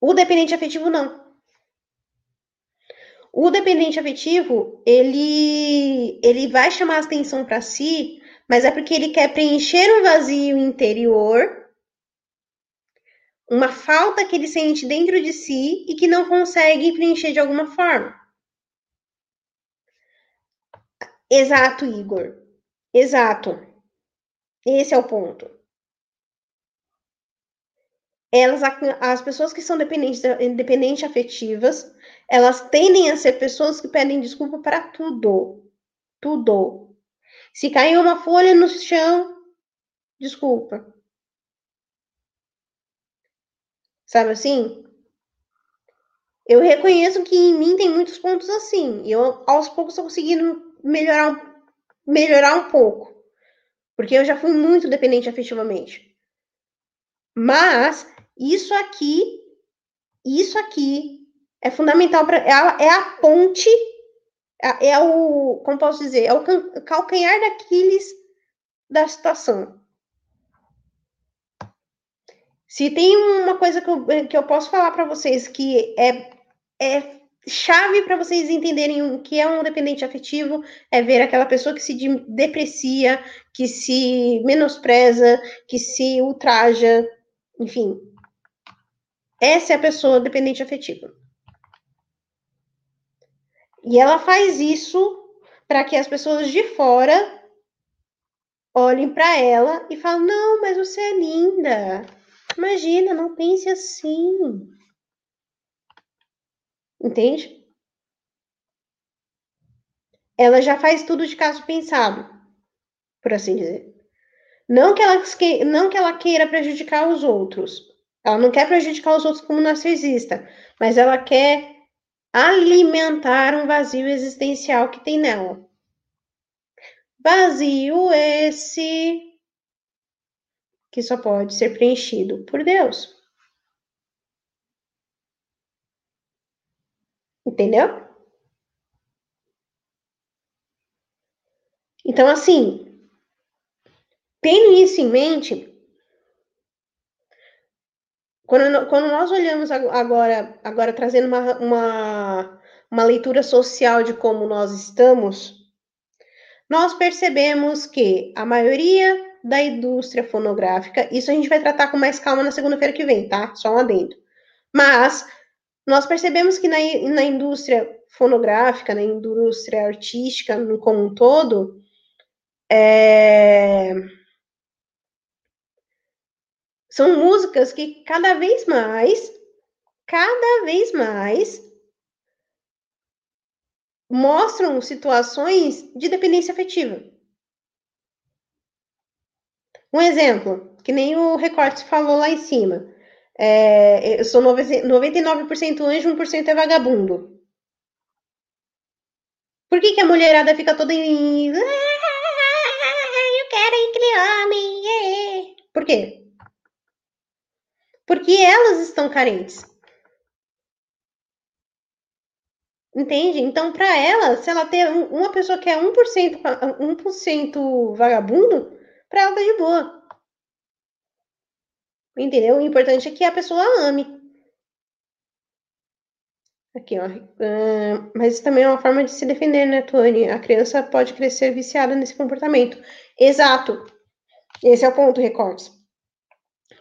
Speaker 1: O dependente afetivo não. O dependente afetivo, ele, ele vai chamar a atenção para si mas é porque ele quer preencher um vazio interior, uma falta que ele sente dentro de si e que não consegue preencher de alguma forma. Exato, Igor. Exato. Esse é o ponto. Elas, as pessoas que são dependentes, dependentes afetivas, elas tendem a ser pessoas que pedem desculpa para tudo. Tudo. Se caiu uma folha no chão, desculpa. Sabe assim? Eu reconheço que em mim tem muitos pontos assim. E eu, aos poucos, estou conseguindo melhorar, melhorar um pouco. Porque eu já fui muito dependente afetivamente. Mas isso aqui, isso aqui é fundamental para é, é a ponte, é, é, o, como posso dizer, é o calcanhar daqueles da situação. Se tem uma coisa que eu, que eu posso falar para vocês que é, é chave para vocês entenderem o que é um dependente afetivo, é ver aquela pessoa que se deprecia, que se menospreza, que se ultraja, enfim. Essa é a pessoa dependente afetiva. E ela faz isso para que as pessoas de fora olhem para ela e falem: Não, mas você é linda. Imagina, não pense assim. Entende? Ela já faz tudo de caso pensado, por assim dizer. Não que ela, não que ela queira prejudicar os outros. Ela não quer prejudicar os outros como narcisista, mas ela quer alimentar um vazio existencial que tem nela. Vazio esse que só pode ser preenchido por Deus. Entendeu? Então, assim, tendo isso em mente, quando, quando nós olhamos agora, agora trazendo uma, uma, uma leitura social de como nós estamos, nós percebemos que a maioria da indústria fonográfica, isso a gente vai tratar com mais calma na segunda-feira que vem, tá? Só um adendo. Mas nós percebemos que na, na indústria fonográfica, na indústria artística como um todo, é são músicas que cada vez mais, cada vez mais mostram situações de dependência afetiva. Um exemplo, que nem o recorte falou lá em cima. É, eu sou 99% anjo, 1% é vagabundo. Por que, que a mulherada fica toda em. Ah, eu quero aquele homem. Por quê? Porque elas estão carentes. Entende? Então, para ela, se ela ter uma pessoa que é 1%, 1% vagabundo, para ela tá de boa. Entendeu? O importante é que a pessoa ame. Aqui, ó. Mas isso também é uma forma de se defender, né, Tony? A criança pode crescer viciada nesse comportamento. Exato. Esse é o ponto, recortes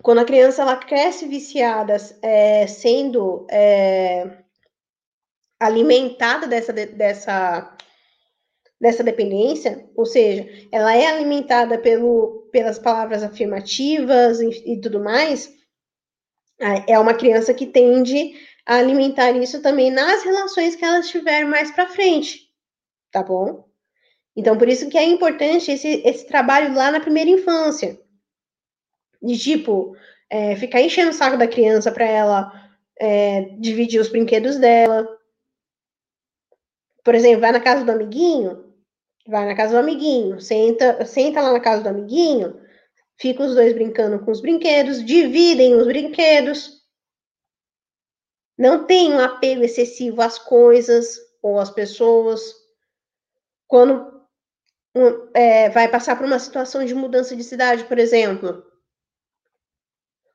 Speaker 1: quando a criança ela cresce viciada, é, sendo é, alimentada dessa, dessa, dessa dependência, ou seja, ela é alimentada pelo, pelas palavras afirmativas e, e tudo mais, é uma criança que tende a alimentar isso também nas relações que ela tiver mais para frente, tá bom? Então, por isso que é importante esse, esse trabalho lá na primeira infância de tipo, é, ficar enchendo o saco da criança para ela é, dividir os brinquedos dela. Por exemplo, vai na casa do amiguinho, vai na casa do amiguinho, senta, senta lá na casa do amiguinho, fica os dois brincando com os brinquedos, dividem os brinquedos. Não tem um apego excessivo às coisas ou às pessoas. Quando um, é, vai passar por uma situação de mudança de cidade, por exemplo,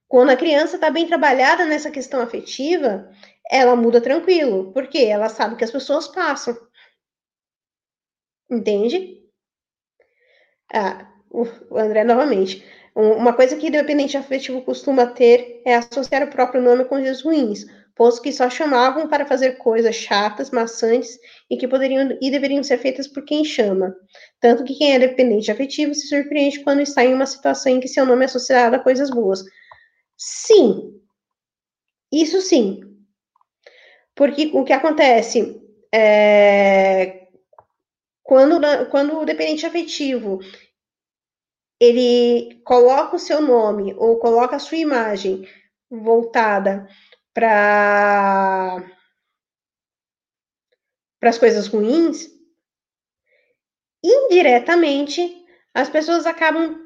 Speaker 1: quando a criança está bem trabalhada nessa questão afetiva, ela muda tranquilo, porque ela sabe que as pessoas passam. Entende? Ah, o André novamente. Uma coisa que dependente afetivo costuma ter é associar o próprio nome com dias ruins, posto que só chamavam para fazer coisas chatas, maçantes e que poderiam e deveriam ser feitas por quem chama. Tanto que quem é dependente afetivo se surpreende quando está em uma situação em que seu nome é associado a coisas boas, Sim, isso sim. Porque o que acontece é, quando, quando o dependente afetivo ele coloca o seu nome ou coloca a sua imagem voltada para para as coisas ruins, indiretamente as pessoas acabam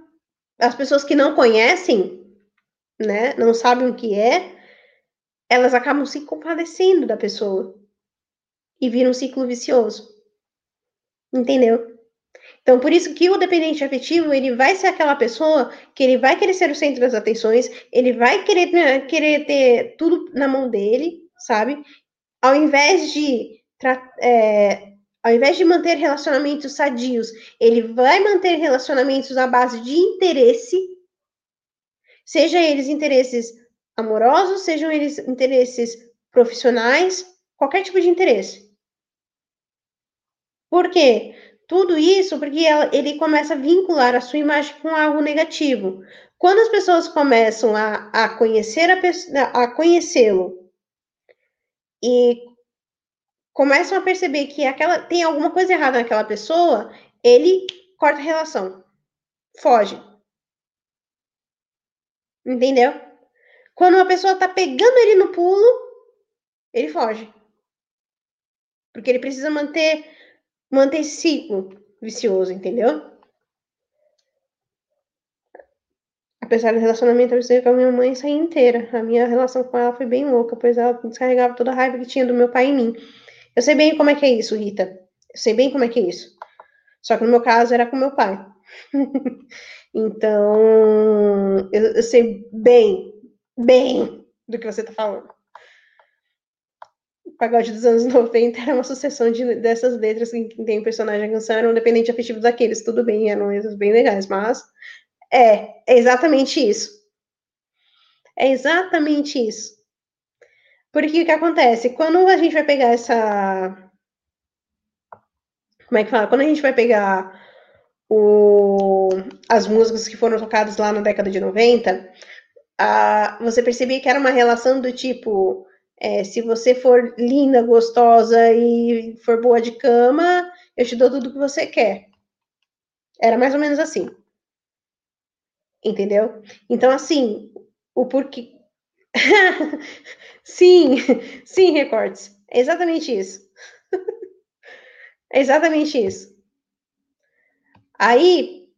Speaker 1: as pessoas que não conhecem, né, não sabem o que é, elas acabam se compadecendo da pessoa e vira um ciclo vicioso. Entendeu? Então, por isso que o dependente afetivo, ele vai ser aquela pessoa que ele vai querer ser o centro das atenções, ele vai querer, né, querer ter tudo na mão dele, sabe? Ao invés de, é, ao invés de manter relacionamentos sadios, ele vai manter relacionamentos à base de interesse, seja eles interesses amorosos, sejam eles interesses profissionais, qualquer tipo de interesse. Por quê? Tudo isso porque ela, ele começa a vincular a sua imagem com algo negativo. Quando as pessoas começam a, a conhecer a, a conhecê-lo e começam a perceber que aquela tem alguma coisa errada naquela pessoa, ele corta a relação, foge. Entendeu? Quando uma pessoa tá pegando ele no pulo, ele foge. Porque ele precisa manter manter esse ciclo vicioso, entendeu? Apesar do relacionamento eu com a minha mãe sair inteira. A minha relação com ela foi bem louca, pois ela descarregava toda a raiva que tinha do meu pai em mim. Eu sei bem como é que é isso, Rita. Eu sei bem como é que é isso. Só que no meu caso era com meu pai. então, eu, eu sei bem, bem do que você está falando pagode dos anos 90 era uma sucessão de, dessas letras que tem o personagem a canção, era um dependente afetivo daqueles, tudo bem, eram letras bem legais, mas é, é exatamente isso. É exatamente isso. Porque o que acontece? Quando a gente vai pegar essa. Como é que fala? Quando a gente vai pegar o... as músicas que foram tocadas lá na década de 90, a... você percebia que era uma relação do tipo é, se você for linda, gostosa e for boa de cama, eu te dou tudo que você quer. Era mais ou menos assim. Entendeu? Então, assim, o porquê. sim, sim, recortes. É exatamente isso. é exatamente isso. Aí,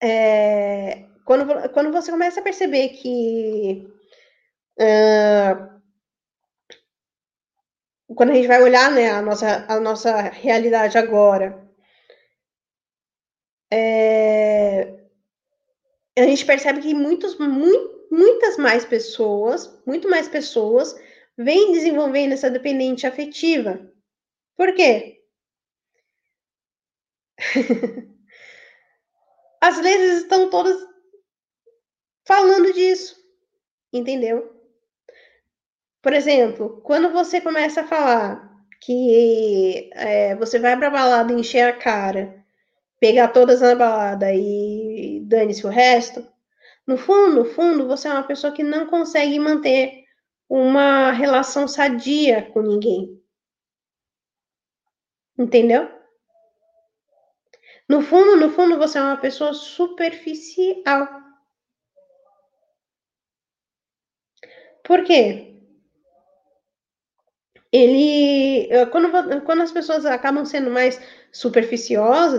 Speaker 1: é, quando, quando você começa a perceber que uh, quando a gente vai olhar né, a, nossa, a nossa realidade agora, é, a gente percebe que muitos, muito, muitas mais pessoas, muito mais pessoas, vêm desenvolvendo essa dependente afetiva. Por quê? As letras estão todas falando disso, entendeu? Por exemplo, quando você começa a falar que é, você vai pra balada encher a cara, pegar todas na balada e dane-se o resto, no fundo, no fundo, você é uma pessoa que não consegue manter uma relação sadia com ninguém. Entendeu? No fundo, no fundo, você é uma pessoa superficial. Por quê? ele eh, quando, quando as pessoas acabam sendo mais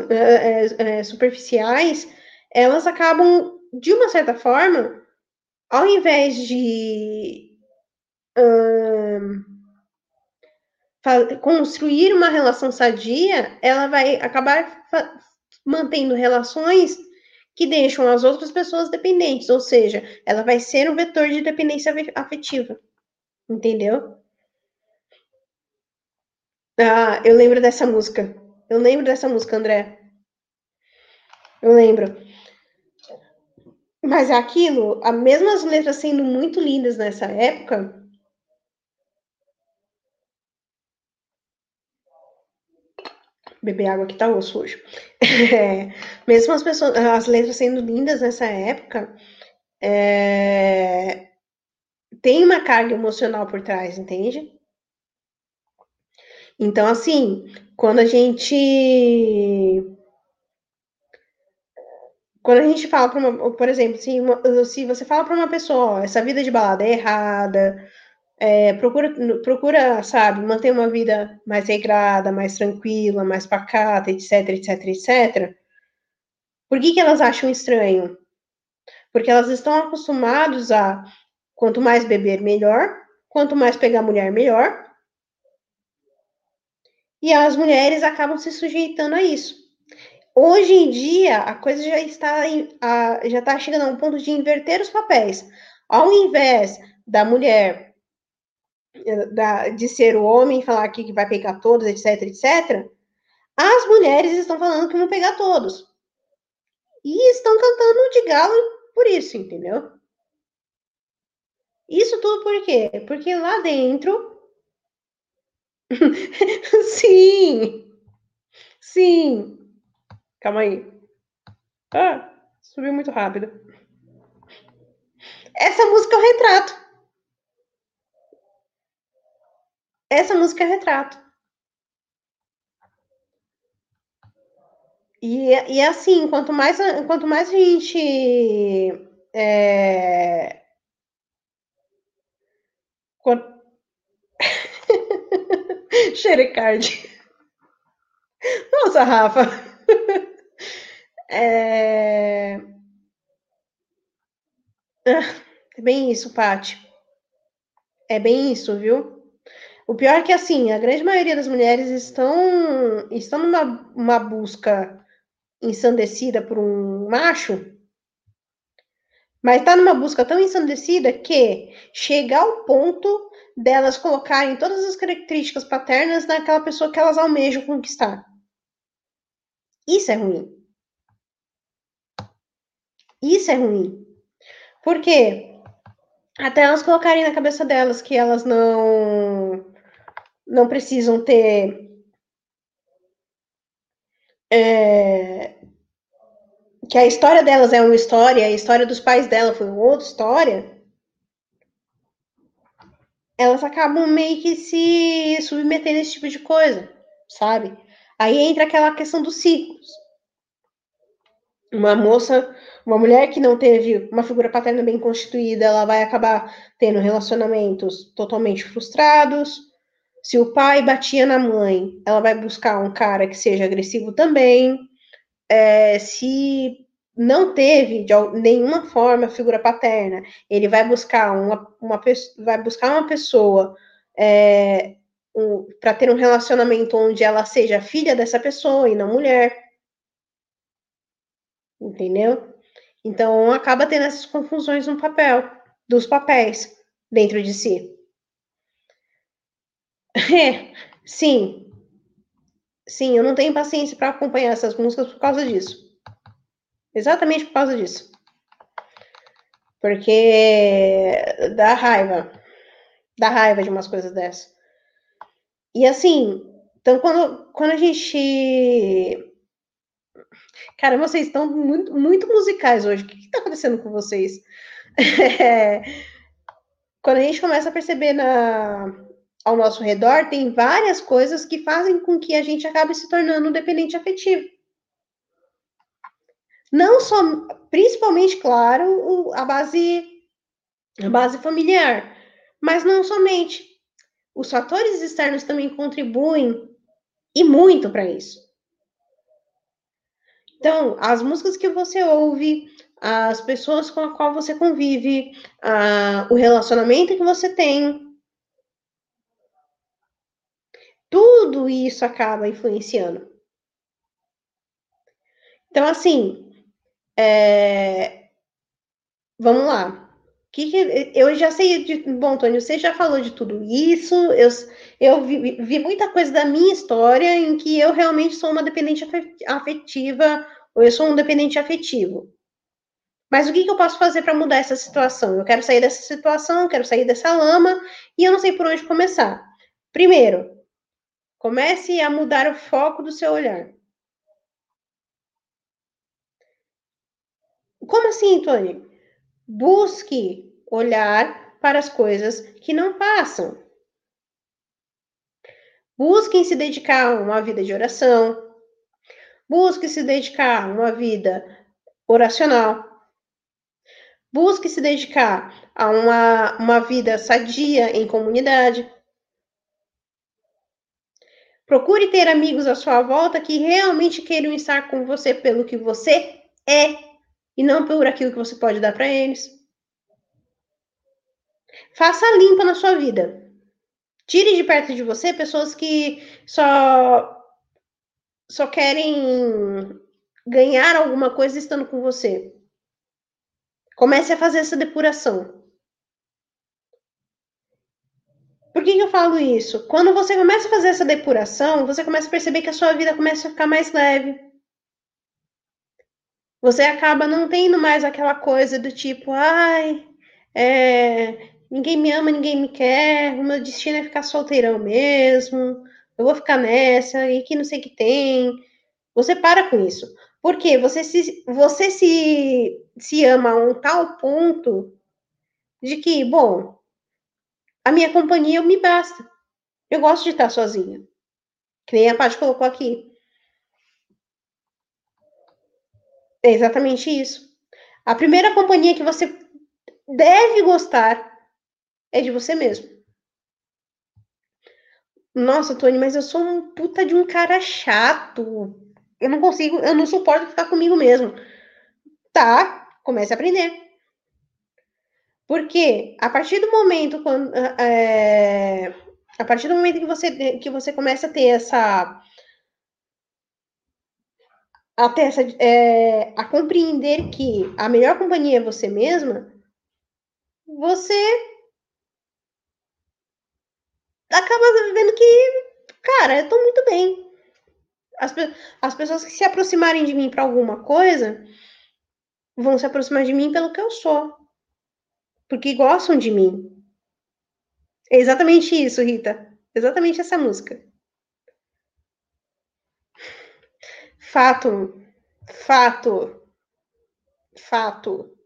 Speaker 1: é, é, superficiais, elas acabam, de uma certa forma, ao invés de hum, construir uma relação sadia, ela vai acabar mantendo relações que deixam as outras pessoas dependentes, ou seja, ela vai ser um vetor de dependência afetiva, entendeu? Ah, eu lembro dessa música. Eu lembro dessa música, André. Eu lembro. Mas aquilo, a mesma as letras sendo muito lindas nessa época. Beber água que tá osso hoje. É, mesmo as pessoas, as letras sendo lindas nessa época, é, tem uma carga emocional por trás, entende? Então, assim, quando a gente quando a gente fala para uma, por exemplo, se, uma, se você fala para uma pessoa, ó, essa vida de balada é errada, é, procura, procura, sabe, manter uma vida mais regrada, mais tranquila, mais pacata, etc, etc, etc. Por que, que elas acham estranho? Porque elas estão acostumadas a quanto mais beber, melhor, quanto mais pegar mulher, melhor. E as mulheres acabam se sujeitando a isso. Hoje em dia, a coisa já está, já está chegando a um ponto de inverter os papéis. Ao invés da mulher da, de ser o homem falar aqui que vai pegar todos, etc, etc, as mulheres estão falando que vão pegar todos. E estão cantando de galo por isso, entendeu? Isso tudo por quê? Porque lá dentro. sim! Sim! Calma aí. Ah, subiu muito rápido. Essa música é o retrato. Essa música é retrato. E, e assim, quanto mais, quanto mais a gente. É... Xerecard. Nossa, Rafa. É... é bem isso, Paty. É bem isso, viu? O pior é que, assim, a grande maioria das mulheres estão, estão numa uma busca ensandecida por um macho, mas está numa busca tão ensandecida que chega ao ponto delas colocarem todas as características paternas naquela pessoa que elas almejam conquistar. Isso é ruim. Isso é ruim. Por quê? Até elas colocarem na cabeça delas que elas não não precisam ter é, que a história delas é uma história, a história dos pais dela foi outra história, elas acabam meio que se submetendo a esse tipo de coisa, sabe? Aí entra aquela questão dos ciclos. Uma moça, uma mulher que não teve uma figura paterna bem constituída, ela vai acabar tendo relacionamentos totalmente frustrados, se o pai batia na mãe, ela vai buscar um cara que seja agressivo também. É, se não teve de nenhuma forma figura paterna, ele vai buscar uma, uma vai buscar uma pessoa é, um, para ter um relacionamento onde ela seja filha dessa pessoa e não mulher. Entendeu? Então acaba tendo essas confusões no papel, dos papéis dentro de si. É, sim. Sim, eu não tenho paciência para acompanhar essas músicas por causa disso. Exatamente por causa disso. Porque dá raiva. Dá raiva de umas coisas dessas. E assim, então quando, quando a gente. Cara, vocês estão muito, muito musicais hoje. O que está acontecendo com vocês? É... Quando a gente começa a perceber na, ao nosso redor, tem várias coisas que fazem com que a gente acabe se tornando dependente afetivo. Não só, principalmente, claro, a base, a base familiar, mas não somente. Os fatores externos também contribuem e muito para isso. Então, as músicas que você ouve, as pessoas com a qual você convive, a, o relacionamento que você tem, tudo isso acaba influenciando. Então, assim, é... vamos lá. Que que... eu já sei de. Bom, Antônio, você já falou de tudo isso. Eu, eu vi, vi, muita coisa da minha história em que eu realmente sou uma dependente afetiva, ou eu sou um dependente afetivo. Mas o que, que eu posso fazer para mudar essa situação? Eu quero sair dessa situação, quero sair dessa lama, e eu não sei por onde começar. Primeiro, Comece a mudar o foco do seu olhar. Como assim, Tony? Busque olhar para as coisas que não passam. Busque se dedicar a uma vida de oração. Busque se dedicar a uma vida oracional. Busque se dedicar a uma, uma vida sadia em comunidade. Procure ter amigos à sua volta que realmente queiram estar com você pelo que você é e não por aquilo que você pode dar para eles. Faça limpa na sua vida. Tire de perto de você pessoas que só só querem ganhar alguma coisa estando com você. Comece a fazer essa depuração. Por que, que, eu falo isso? Quando você começa a fazer essa depuração, você começa a perceber que a sua vida começa a ficar mais leve. Você acaba não tendo mais aquela coisa do tipo, ai, é, ninguém me ama, ninguém me quer, o meu destino é ficar solteirão mesmo, eu vou ficar nessa, e que não sei o que tem. Você para com isso. Porque você se, você se, se ama a um tal ponto de que, bom, a minha companhia me basta. Eu gosto de estar sozinha. Que nem a Paty colocou aqui. É exatamente isso. A primeira companhia que você deve gostar é de você mesmo. Nossa, Tony, mas eu sou um puta de um cara chato. Eu não consigo, eu não suporto ficar comigo mesmo. Tá, comece a aprender. Porque a partir do momento quando é, a partir do momento que você que você começa a ter essa a ter essa é, a compreender que a melhor companhia é você mesma, você acaba vendo que, cara, eu tô muito bem. As, as pessoas que se aproximarem de mim para alguma coisa vão se aproximar de mim pelo que eu sou. Porque gostam de mim. É exatamente isso, Rita. Exatamente essa música. Fato. Fato. Fato.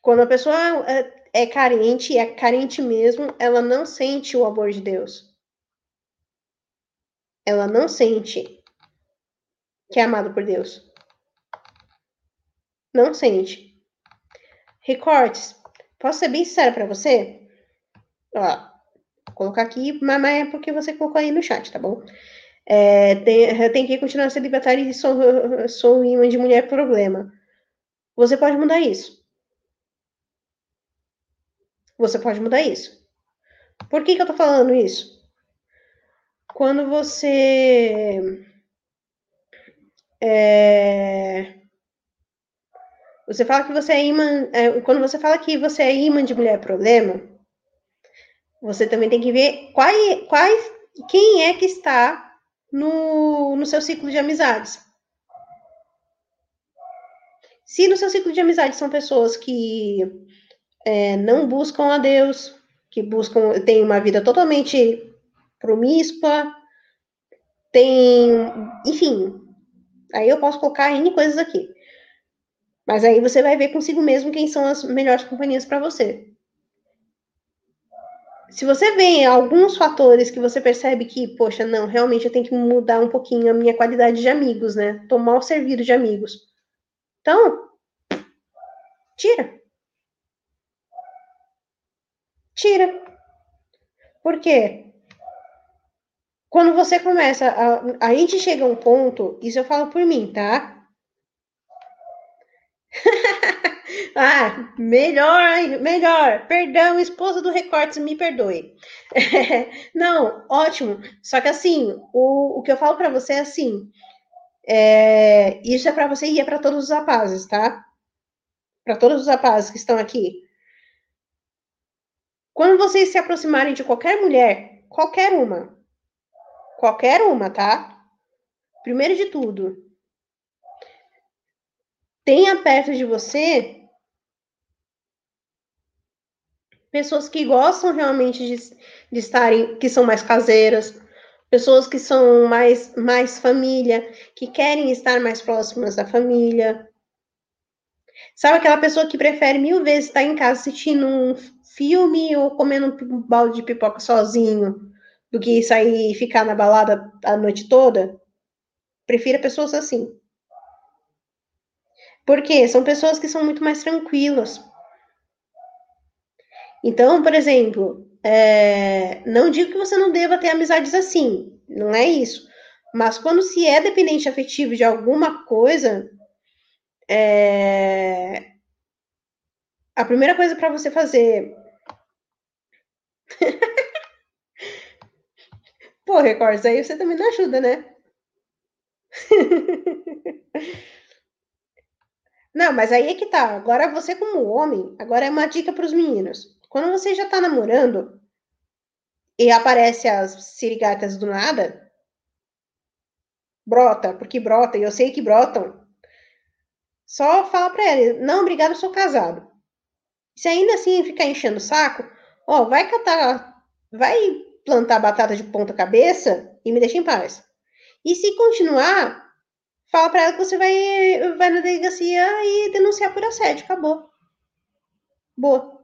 Speaker 1: Quando a pessoa é, é carente, é carente mesmo, ela não sente o amor de Deus. Ela não sente que é amado por Deus. Não sente. Recortes. Posso ser bem sincera para você? Ó, vou colocar aqui, mas é porque você colocou aí no chat, tá bom? É, tem, tem que continuar celibatária e sou, sou imã de mulher problema. Você pode mudar isso. Você pode mudar isso. Por que, que eu tô falando isso? Quando você. É, você fala que você é imã. É, quando você fala que você é imã de mulher problema, você também tem que ver quais, quais, quem é que está no, no seu ciclo de amizades. Se no seu ciclo de amizades são pessoas que é, não buscam a Deus, que buscam, tem uma vida totalmente promíscua, tem, enfim, aí eu posso colocar N coisas aqui. Mas aí você vai ver consigo mesmo quem são as melhores companhias para você. Se você vê alguns fatores que você percebe que, poxa, não, realmente eu tenho que mudar um pouquinho a minha qualidade de amigos, né? Tô mal servido de amigos. Então, tira. tira. Por quê? Quando você começa, a, a gente chega a um ponto, isso eu falo por mim, tá? Ah, melhor, melhor. Perdão, esposa do Recortes, me perdoe. não, ótimo. Só que assim, o, o que eu falo para você é assim: é, isso é para você e é para todos os rapazes, tá? Para todos os rapazes que estão aqui. Quando vocês se aproximarem de qualquer mulher, qualquer uma, qualquer uma, tá? Primeiro de tudo, tenha perto de você pessoas que gostam realmente de, de estarem, que são mais caseiras, pessoas que são mais, mais família, que querem estar mais próximas da família. Sabe aquela pessoa que prefere mil vezes estar em casa assistindo um filme ou comendo um balde de pipoca sozinho do que sair e ficar na balada a noite toda? Prefira pessoas assim. Porque são pessoas que são muito mais tranquilas. Então, por exemplo, é, não digo que você não deva ter amizades assim, não é isso. Mas quando se é dependente afetivo de alguma coisa, é, a primeira coisa para você fazer. Pô, Records, aí você também não ajuda, né? não, mas aí é que tá. Agora você, como homem, agora é uma dica para os meninos. Quando você já tá namorando e aparece as sirigatas do nada, brota, porque brota, e eu sei que brotam. Só fala pra ela, não, obrigado, eu sou casado. Se ainda assim ficar enchendo o saco, ó, vai catar, vai plantar batata de ponta cabeça e me deixa em paz. E se continuar, fala para ela que você vai, vai na delegacia e denunciar por assédio. Acabou. Boa.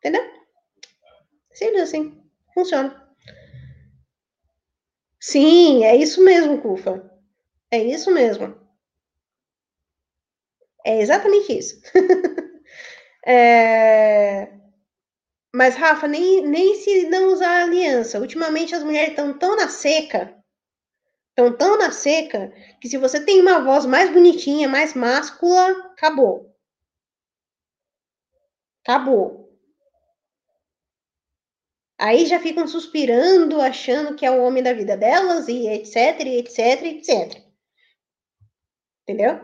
Speaker 1: Entendeu? Simples assim. Funciona. Sim, é isso mesmo, Cufa. É isso mesmo. É exatamente isso. é... Mas, Rafa, nem, nem se não usar aliança. Ultimamente as mulheres estão tão na seca, estão tão na seca, que se você tem uma voz mais bonitinha, mais máscula, acabou. Acabou. Aí já ficam suspirando, achando que é o homem da vida delas, e etc, etc, etc. Entendeu?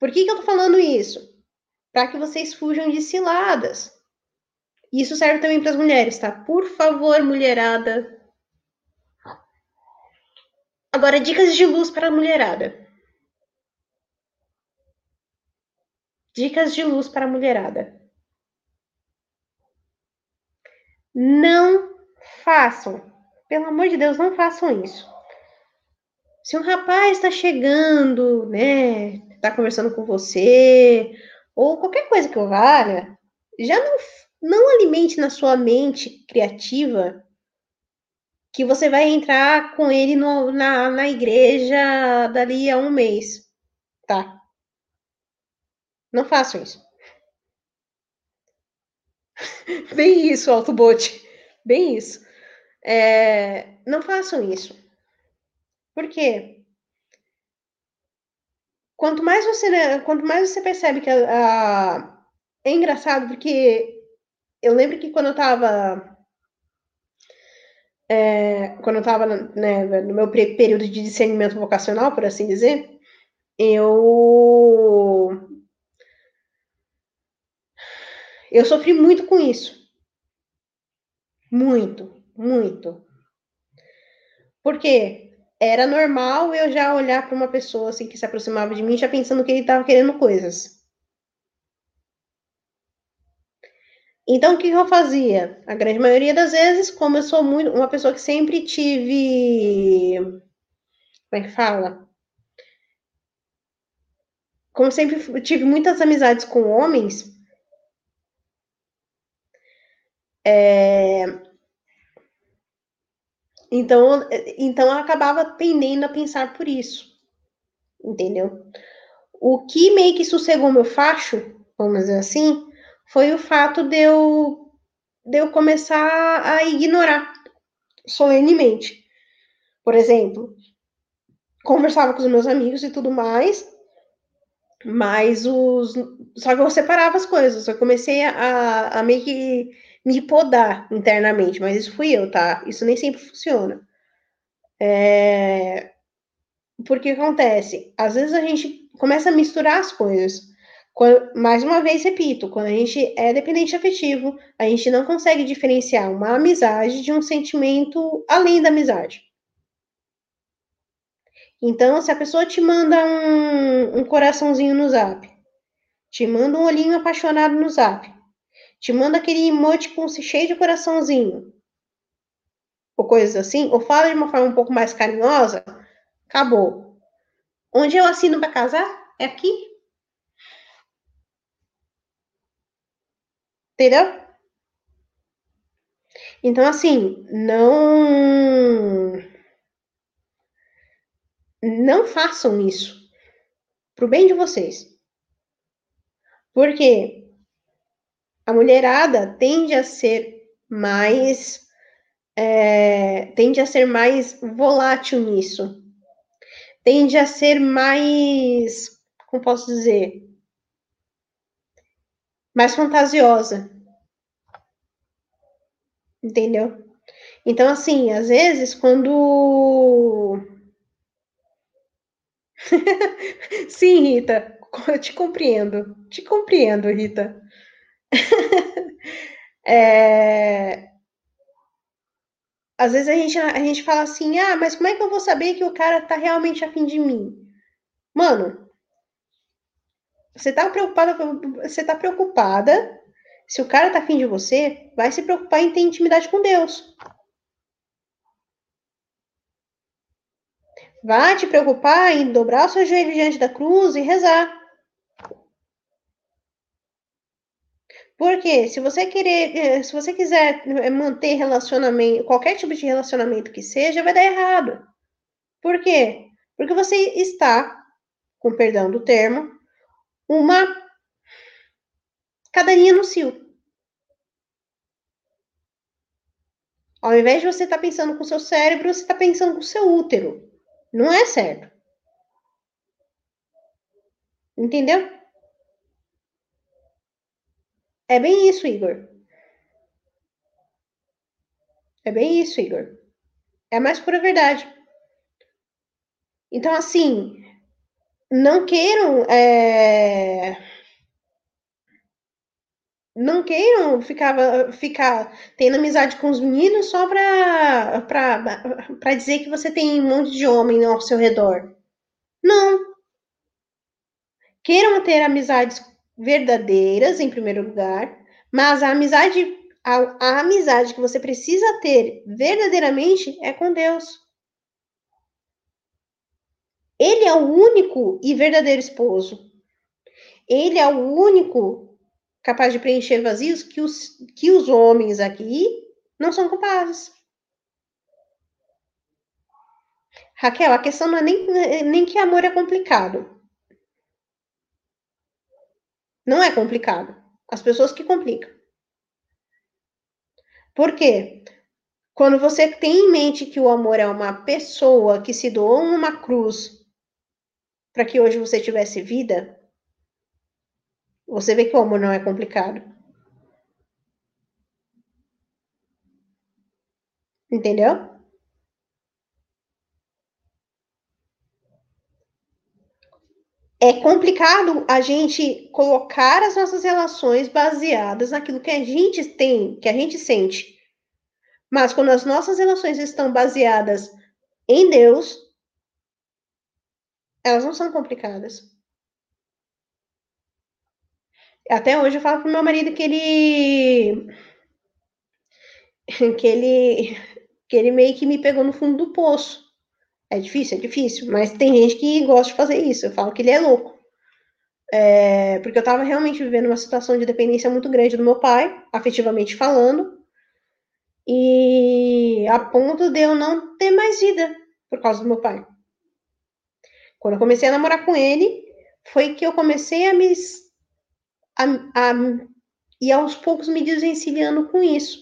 Speaker 1: Por que, que eu tô falando isso? Para que vocês fujam de ciladas. Isso serve também para as mulheres, tá? Por favor, mulherada. Agora, dicas de luz para a mulherada. Dicas de luz para a mulherada. Não façam, pelo amor de Deus, não façam isso. Se um rapaz está chegando, né, está conversando com você, ou qualquer coisa que valha, já não, não alimente na sua mente criativa que você vai entrar com ele no, na, na igreja dali a um mês, tá? Não façam isso. Bem isso, Autobot. Bem isso. É, não façam isso. Por quê? Quanto mais você, né, quanto mais você percebe que a, a, é engraçado, porque eu lembro que quando eu tava é, quando eu estava né, no meu período de discernimento vocacional, por assim dizer, eu eu sofri muito com isso. Muito, muito. Porque era normal eu já olhar para uma pessoa assim que se aproximava de mim já pensando que ele estava querendo coisas. Então o que eu fazia? A grande maioria das vezes, como eu sou muito uma pessoa que sempre tive como é que fala? Como sempre tive muitas amizades com homens, é, então, então eu acabava tendendo a pensar por isso. Entendeu? O que meio que sossegou meu facho, vamos dizer assim, foi o fato de eu, de eu começar a ignorar solenemente. Por exemplo, conversava com os meus amigos e tudo mais, mas os. Só que eu separava as coisas. Eu comecei a, a meio que me podar internamente, mas isso fui eu, tá? Isso nem sempre funciona. É... Porque acontece? Às vezes a gente começa a misturar as coisas. Quando, mais uma vez, repito, quando a gente é dependente afetivo, a gente não consegue diferenciar uma amizade de um sentimento além da amizade. Então, se a pessoa te manda um, um coraçãozinho no zap, te manda um olhinho apaixonado no zap, te manda aquele emoji com cheio de coraçãozinho, ou coisas assim, ou fala de uma forma um pouco mais carinhosa, acabou. Onde eu assino para casar? É aqui. Entendeu? Então, assim, não. Não façam isso. Pro bem de vocês. Porque a mulherada tende a ser mais. É, tende a ser mais volátil nisso. Tende a ser mais. Como posso dizer? Mais fantasiosa. Entendeu? Então, assim, às vezes, quando. Sim, Rita, eu te compreendo. Te compreendo, Rita. é... Às vezes a gente, a gente fala assim, ah, mas como é que eu vou saber que o cara tá realmente afim de mim? Mano, você tá preocupada, você tá preocupada. Se o cara tá afim de você, vai se preocupar em ter intimidade com Deus. Vai te preocupar em dobrar o seu joelho diante da cruz e rezar. Porque se você querer, eh, se você quiser eh, manter relacionamento, qualquer tipo de relacionamento que seja, vai dar errado. Por quê? Porque você está, com perdão do termo, uma cadelinha no cio. Ao invés de você estar tá pensando com o seu cérebro, você está pensando com o seu útero. Não é certo. Entendeu? É bem isso, Igor. É bem isso, Igor. É a mais pura verdade. Então, assim, não queiram. É... Não queiram ficar, ficar tendo amizade com os meninos só para dizer que você tem um monte de homem ao seu redor. Não. Queiram ter amizades verdadeiras, em primeiro lugar, mas a amizade, a, a amizade que você precisa ter verdadeiramente é com Deus. Ele é o único e verdadeiro esposo. Ele é o único capaz de preencher vazios que os, que os homens aqui não são capazes. Raquel, a questão não é nem, nem que amor é complicado. Não é complicado. As pessoas que complicam. Por quê? Quando você tem em mente que o amor é uma pessoa que se doou numa cruz para que hoje você tivesse vida, você vê que o amor não é complicado. Entendeu? É complicado a gente colocar as nossas relações baseadas naquilo que a gente tem, que a gente sente. Mas quando as nossas relações estão baseadas em Deus, elas não são complicadas. Até hoje eu falo pro meu marido que ele que ele que ele meio que me pegou no fundo do poço. É difícil, é difícil, mas tem gente que gosta de fazer isso. Eu falo que ele é louco. É, porque eu estava realmente vivendo uma situação de dependência muito grande do meu pai, afetivamente falando, e a ponto de eu não ter mais vida por causa do meu pai. Quando eu comecei a namorar com ele, foi que eu comecei a me. A, a, e aos poucos me desencilhando com isso.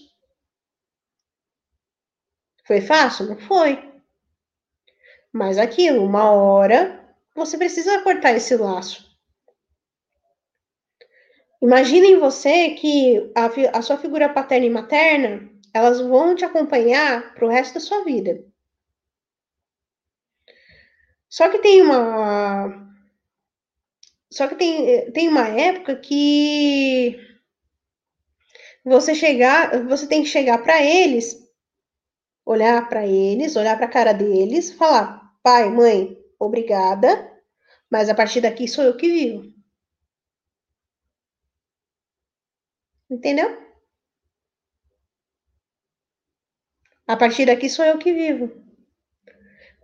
Speaker 1: Foi fácil? Não foi. Mas aquilo, uma hora, você precisa cortar esse laço. Imaginem você que a, a sua figura paterna e materna, elas vão te acompanhar para o resto da sua vida. Só que tem uma. Só que tem, tem uma época que você chegar, você tem que chegar para eles, olhar para eles, olhar para a cara deles, falar: Pai, mãe, obrigada, mas a partir daqui sou eu que vivo. Entendeu? A partir daqui sou eu que vivo.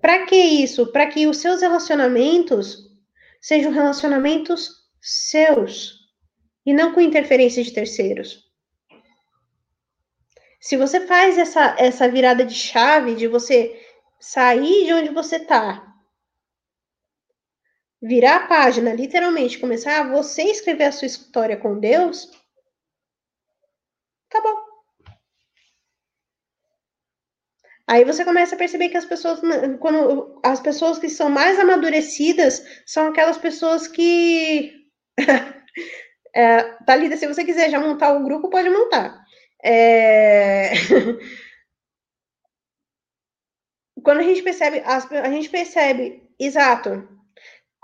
Speaker 1: Para que isso? Para que os seus relacionamentos sejam relacionamentos seus e não com interferência de terceiros. Se você faz essa, essa virada de chave de você sair de onde você está virar a página, literalmente, começar a você escrever a sua história com Deus, acabou. Aí você começa a perceber que as pessoas, quando as pessoas que são mais amadurecidas são aquelas pessoas que. é, Thalita, se você quiser já montar o grupo, pode montar. É... quando a gente percebe, a gente percebe, exato,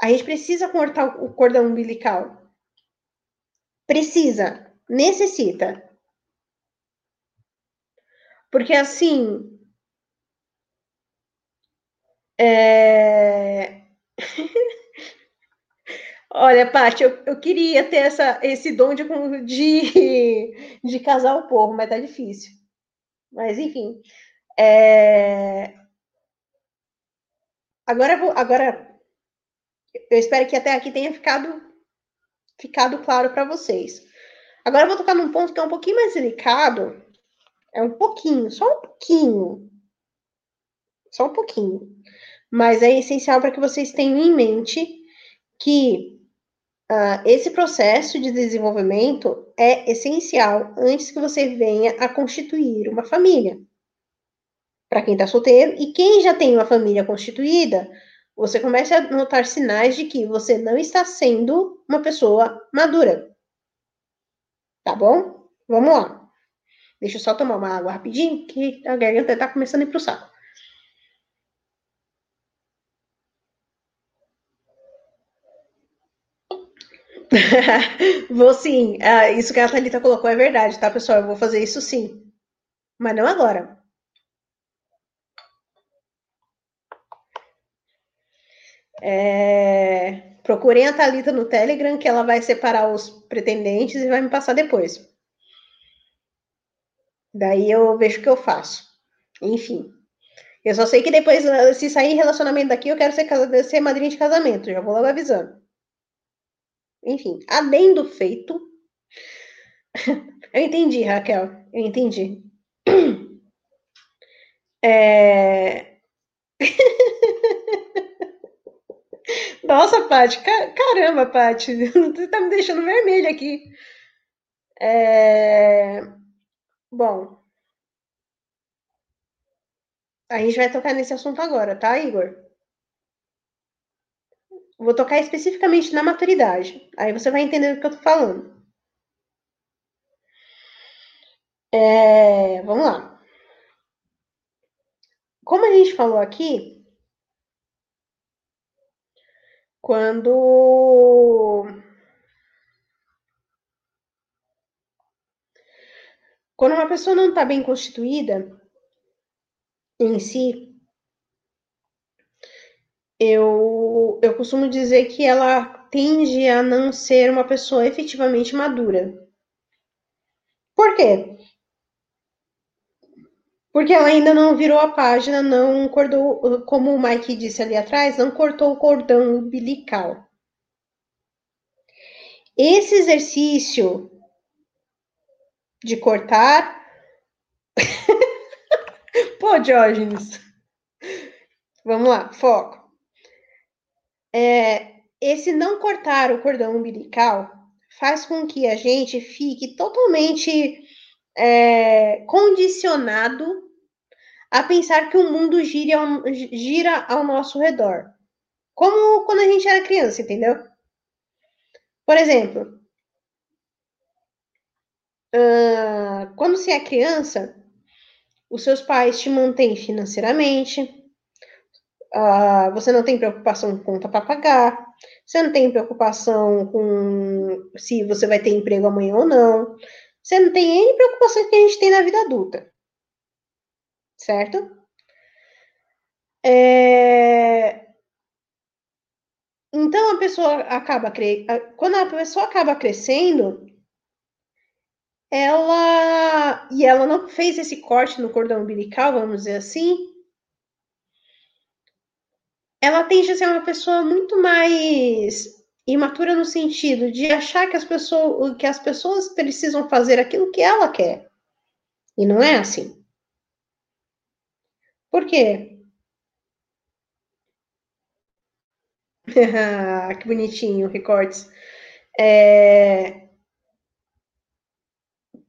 Speaker 1: a gente precisa cortar o cordão umbilical. Precisa, necessita. Porque assim. É... Olha, Paty, eu, eu, queria ter essa, esse dom de, de, de casar o povo, mas tá difícil. Mas, enfim. É... Agora, vou, agora, eu espero que até aqui tenha ficado, ficado claro para vocês. Agora eu vou tocar num ponto que é um pouquinho mais delicado. É um pouquinho, só um pouquinho. Só um pouquinho. Mas é essencial para que vocês tenham em mente que uh, esse processo de desenvolvimento é essencial antes que você venha a constituir uma família. Para quem está solteiro e quem já tem uma família constituída, você começa a notar sinais de que você não está sendo uma pessoa madura. Tá bom? Vamos lá. Deixa eu só tomar uma água rapidinho, que a garganta está começando a ir pro saco. vou sim. Ah, isso que a Thalita colocou é verdade, tá, pessoal? Eu vou fazer isso sim. Mas não agora. É... Procurem a Thalita no Telegram, que ela vai separar os pretendentes e vai me passar depois. Daí eu vejo o que eu faço. Enfim. Eu só sei que depois, se sair relacionamento daqui, eu quero ser, ser madrinha de casamento. Já vou logo avisando. Enfim, adendo feito. eu entendi, Raquel. Eu entendi. É... Nossa, Paty, caramba, Paty, você tá me deixando vermelha aqui. É... Bom, a gente vai tocar nesse assunto agora, tá, Igor? Vou tocar especificamente na maturidade. Aí você vai entender o que eu tô falando. É... Vamos lá. Como a gente falou aqui, quando quando uma pessoa não está bem constituída em si, eu, eu costumo dizer que ela tende a não ser uma pessoa efetivamente madura. Por quê? Porque ela ainda não virou a página, não cortou, como o Mike disse ali atrás, não cortou o cordão umbilical. Esse exercício de cortar. Pô, Diógenes. Vamos lá, foco. É, esse não cortar o cordão umbilical faz com que a gente fique totalmente é, condicionado a pensar que o mundo gira ao, gira ao nosso redor. Como quando a gente era criança, entendeu? Por exemplo, uh, quando você é criança, os seus pais te mantêm financeiramente, uh, você não tem preocupação com conta para pagar, você não tem preocupação com se você vai ter emprego amanhã ou não, você não tem N preocupações que a gente tem na vida adulta certo? É... Então a pessoa acaba cre... quando a pessoa acaba crescendo, ela e ela não fez esse corte no cordão umbilical, vamos dizer assim, ela tende a ser uma pessoa muito mais imatura no sentido de achar que as pessoas que as pessoas precisam fazer aquilo que ela quer. E não é assim. Por quê? que bonitinho, recortes. É...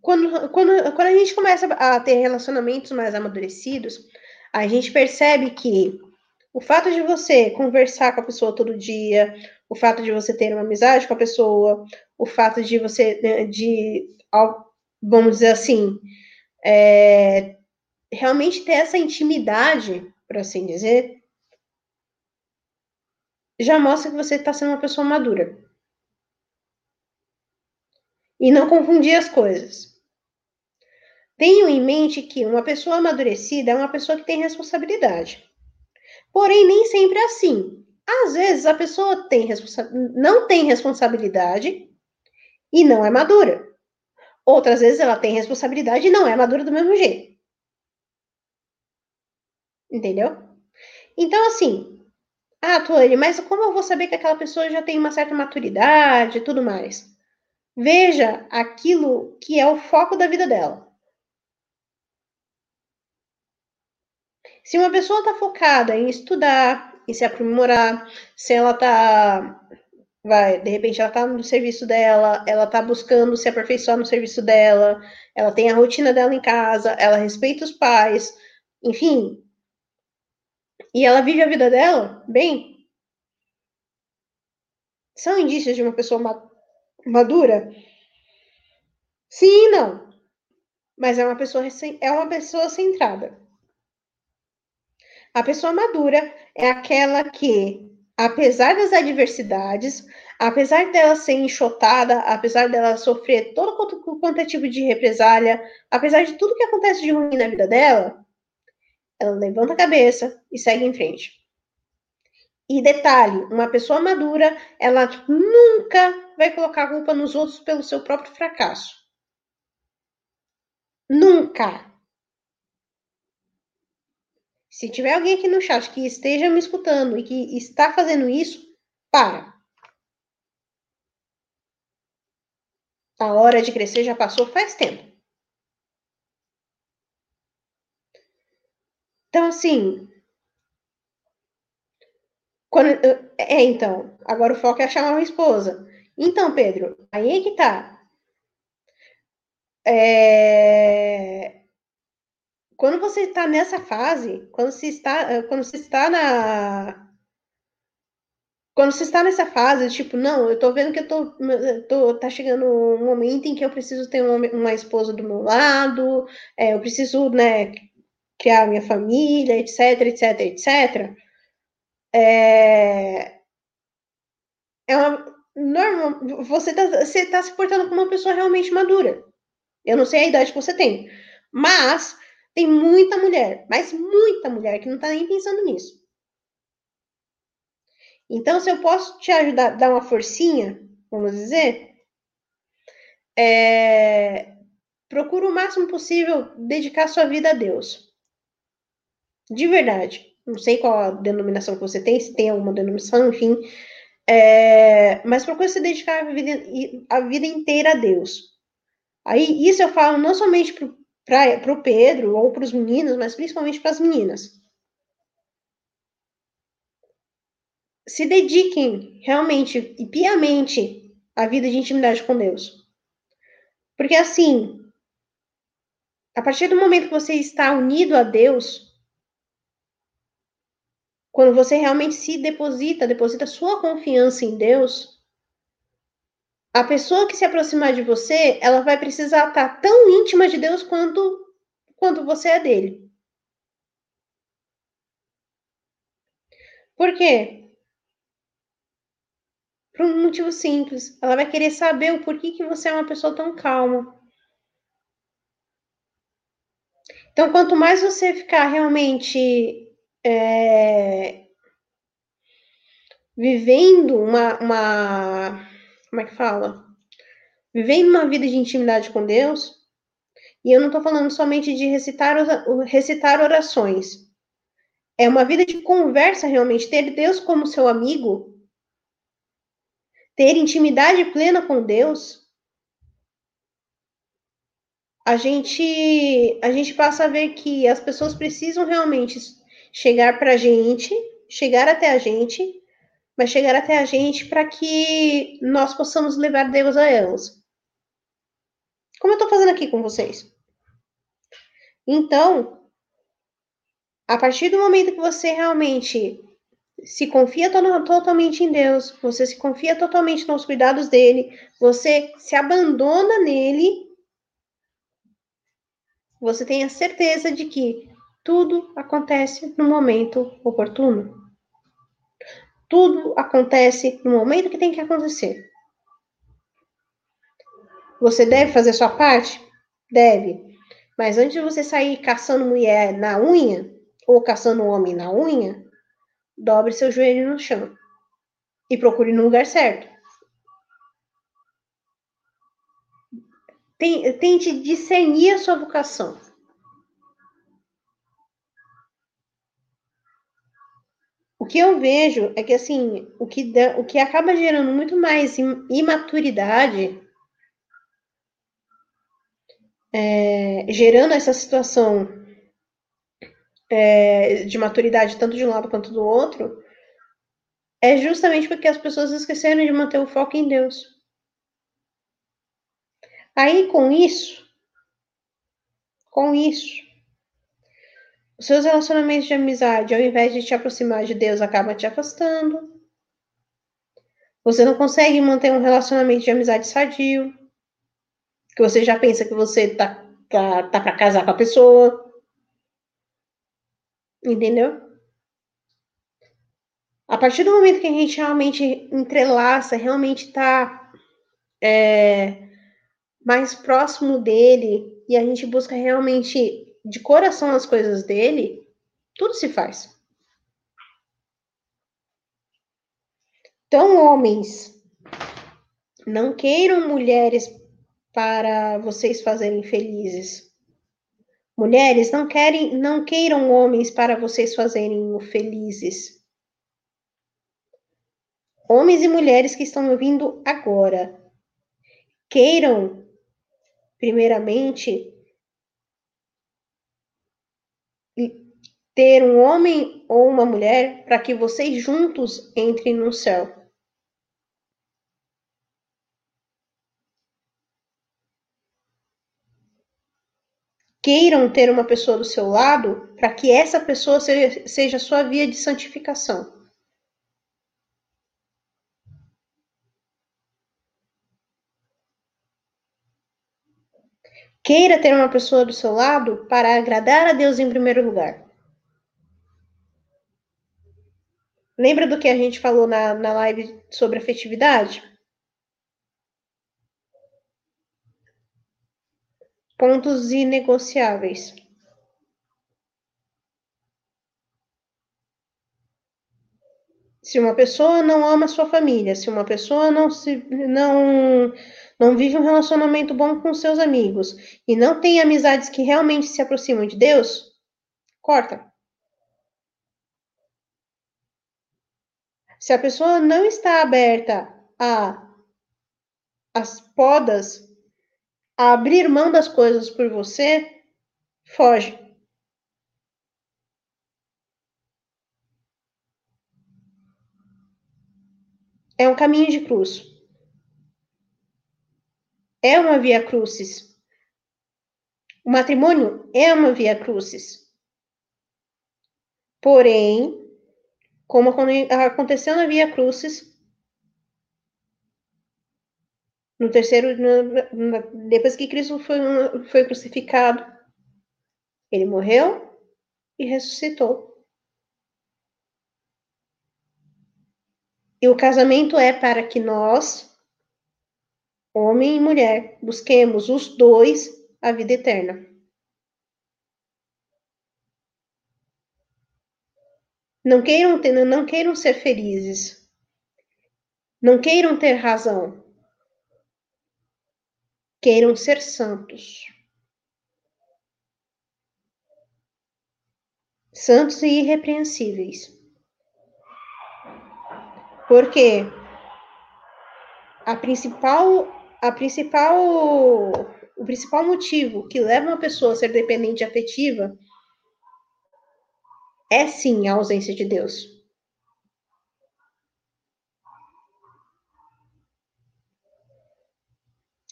Speaker 1: Quando, quando, quando a gente começa a ter relacionamentos mais amadurecidos, a gente percebe que o fato de você conversar com a pessoa todo dia, o fato de você ter uma amizade com a pessoa, o fato de você, né, de, vamos dizer assim, é, realmente ter essa intimidade, por assim dizer, já mostra que você está sendo uma pessoa madura. E não confundir as coisas. Tenham em mente que uma pessoa amadurecida é uma pessoa que tem responsabilidade. Porém, nem sempre é assim. Às vezes a pessoa tem não tem responsabilidade e não é madura. Outras vezes ela tem responsabilidade e não é madura do mesmo jeito. Entendeu? Então, assim, ah, Tony, mas como eu vou saber que aquela pessoa já tem uma certa maturidade e tudo mais? Veja aquilo que é o foco da vida dela. Se uma pessoa está focada em estudar, em se aprimorar, se ela está vai, de repente ela está no serviço dela, ela está buscando se aperfeiçoar no serviço dela, ela tem a rotina dela em casa, ela respeita os pais, enfim. E ela vive a vida dela bem. São indícios de uma pessoa madura? Sim e não. Mas é uma pessoa é uma pessoa centrada. A pessoa madura é aquela que, apesar das adversidades, apesar dela ser enxotada, apesar dela sofrer todo quanto, quanto é tipo de represália, apesar de tudo que acontece de ruim na vida dela, ela levanta a cabeça e segue em frente. E detalhe, uma pessoa madura, ela nunca vai colocar a culpa nos outros pelo seu próprio fracasso. Nunca. Se tiver alguém aqui no chat que esteja me escutando e que está fazendo isso, para. A hora de crescer já passou faz tempo. Então, assim. Quando, é, então. Agora o foco é chamar uma esposa. Então, Pedro, aí é que tá. É, quando você está nessa fase, quando você está, quando você está na quando você está nessa fase, tipo, não, eu tô vendo que eu tô, tô tá chegando um momento em que eu preciso ter uma, uma esposa do meu lado, é, eu preciso, né, criar minha família, etc, etc, etc. É, é uma, normal, você tá, você tá se portando como uma pessoa realmente madura. Eu não sei a idade que você tem, mas tem muita mulher, mas muita mulher que não está nem pensando nisso. Então, se eu posso te ajudar, dar uma forcinha, vamos dizer, é, procura o máximo possível dedicar sua vida a Deus. De verdade. Não sei qual a denominação que você tem, se tem alguma denominação, enfim. É, mas procure se dedicar a vida, a vida inteira a Deus. Aí, isso eu falo não somente para o Pedro ou para os meninos, mas principalmente para as meninas. Se dediquem realmente e piamente à vida de intimidade com Deus. Porque assim, a partir do momento que você está unido a Deus, quando você realmente se deposita, deposita sua confiança em Deus, a pessoa que se aproximar de você, ela vai precisar estar tão íntima de Deus quanto quanto você é dele. Por quê? Por um motivo simples. Ela vai querer saber o porquê que você é uma pessoa tão calma. Então, quanto mais você ficar realmente é, vivendo uma, uma como é que fala? Vivendo uma vida de intimidade com Deus, e eu não estou falando somente de recitar, recitar orações. É uma vida de conversa realmente, ter Deus como seu amigo, ter intimidade plena com Deus. A gente, a gente passa a ver que as pessoas precisam realmente chegar para a gente, chegar até a gente vai chegar até a gente para que nós possamos levar Deus a elas. Como eu estou fazendo aqui com vocês. Então, a partir do momento que você realmente se confia to totalmente em Deus, você se confia totalmente nos cuidados dele, você se abandona nele, você tem a certeza de que tudo acontece no momento oportuno. Tudo acontece no momento que tem que acontecer. Você deve fazer sua parte? Deve. Mas antes de você sair caçando mulher na unha, ou caçando homem na unha, dobre seu joelho no chão e procure no lugar certo. Tente discernir a sua vocação. Que eu vejo é que assim, o que, o que acaba gerando muito mais imaturidade, é, gerando essa situação é, de maturidade tanto de um lado quanto do outro, é justamente porque as pessoas esqueceram de manter o foco em Deus. Aí com isso, com isso, os seus relacionamentos de amizade, ao invés de te aproximar de Deus, acabam te afastando. Você não consegue manter um relacionamento de amizade sadio. Que você já pensa que você tá, tá, tá para casar com a pessoa. Entendeu? A partir do momento que a gente realmente entrelaça, realmente tá é, mais próximo dele e a gente busca realmente de coração as coisas dele, tudo se faz. Então, homens, não queiram mulheres para vocês fazerem felizes. Mulheres, não querem, não queiram homens para vocês fazerem felizes. Homens e mulheres que estão ouvindo agora, queiram primeiramente ter um homem ou uma mulher para que vocês juntos entrem no céu. Queiram ter uma pessoa do seu lado para que essa pessoa seja, a sua via de santificação. Queira ter uma pessoa do seu lado para agradar a Deus em primeiro lugar. Lembra do que a gente falou na, na live sobre afetividade? Pontos inegociáveis. Se uma pessoa não ama sua família, se uma pessoa não se não não vive um relacionamento bom com seus amigos e não tem amizades que realmente se aproximam de Deus, corta. Se a pessoa não está aberta a as podas, a abrir mão das coisas por você, foge. É um caminho de cruz. É uma via crucis. O matrimônio é uma via crucis. Porém, como aconteceu na Via Crucis, no terceiro, depois que Cristo foi, foi crucificado, ele morreu e ressuscitou. E o casamento é para que nós, homem e mulher, busquemos os dois a vida eterna. Não queiram ter, não queiram ser felizes. Não queiram ter razão. Queiram ser santos. Santos e irrepreensíveis. Porque a principal a principal o principal motivo que leva uma pessoa a ser dependente afetiva é sim a ausência de Deus.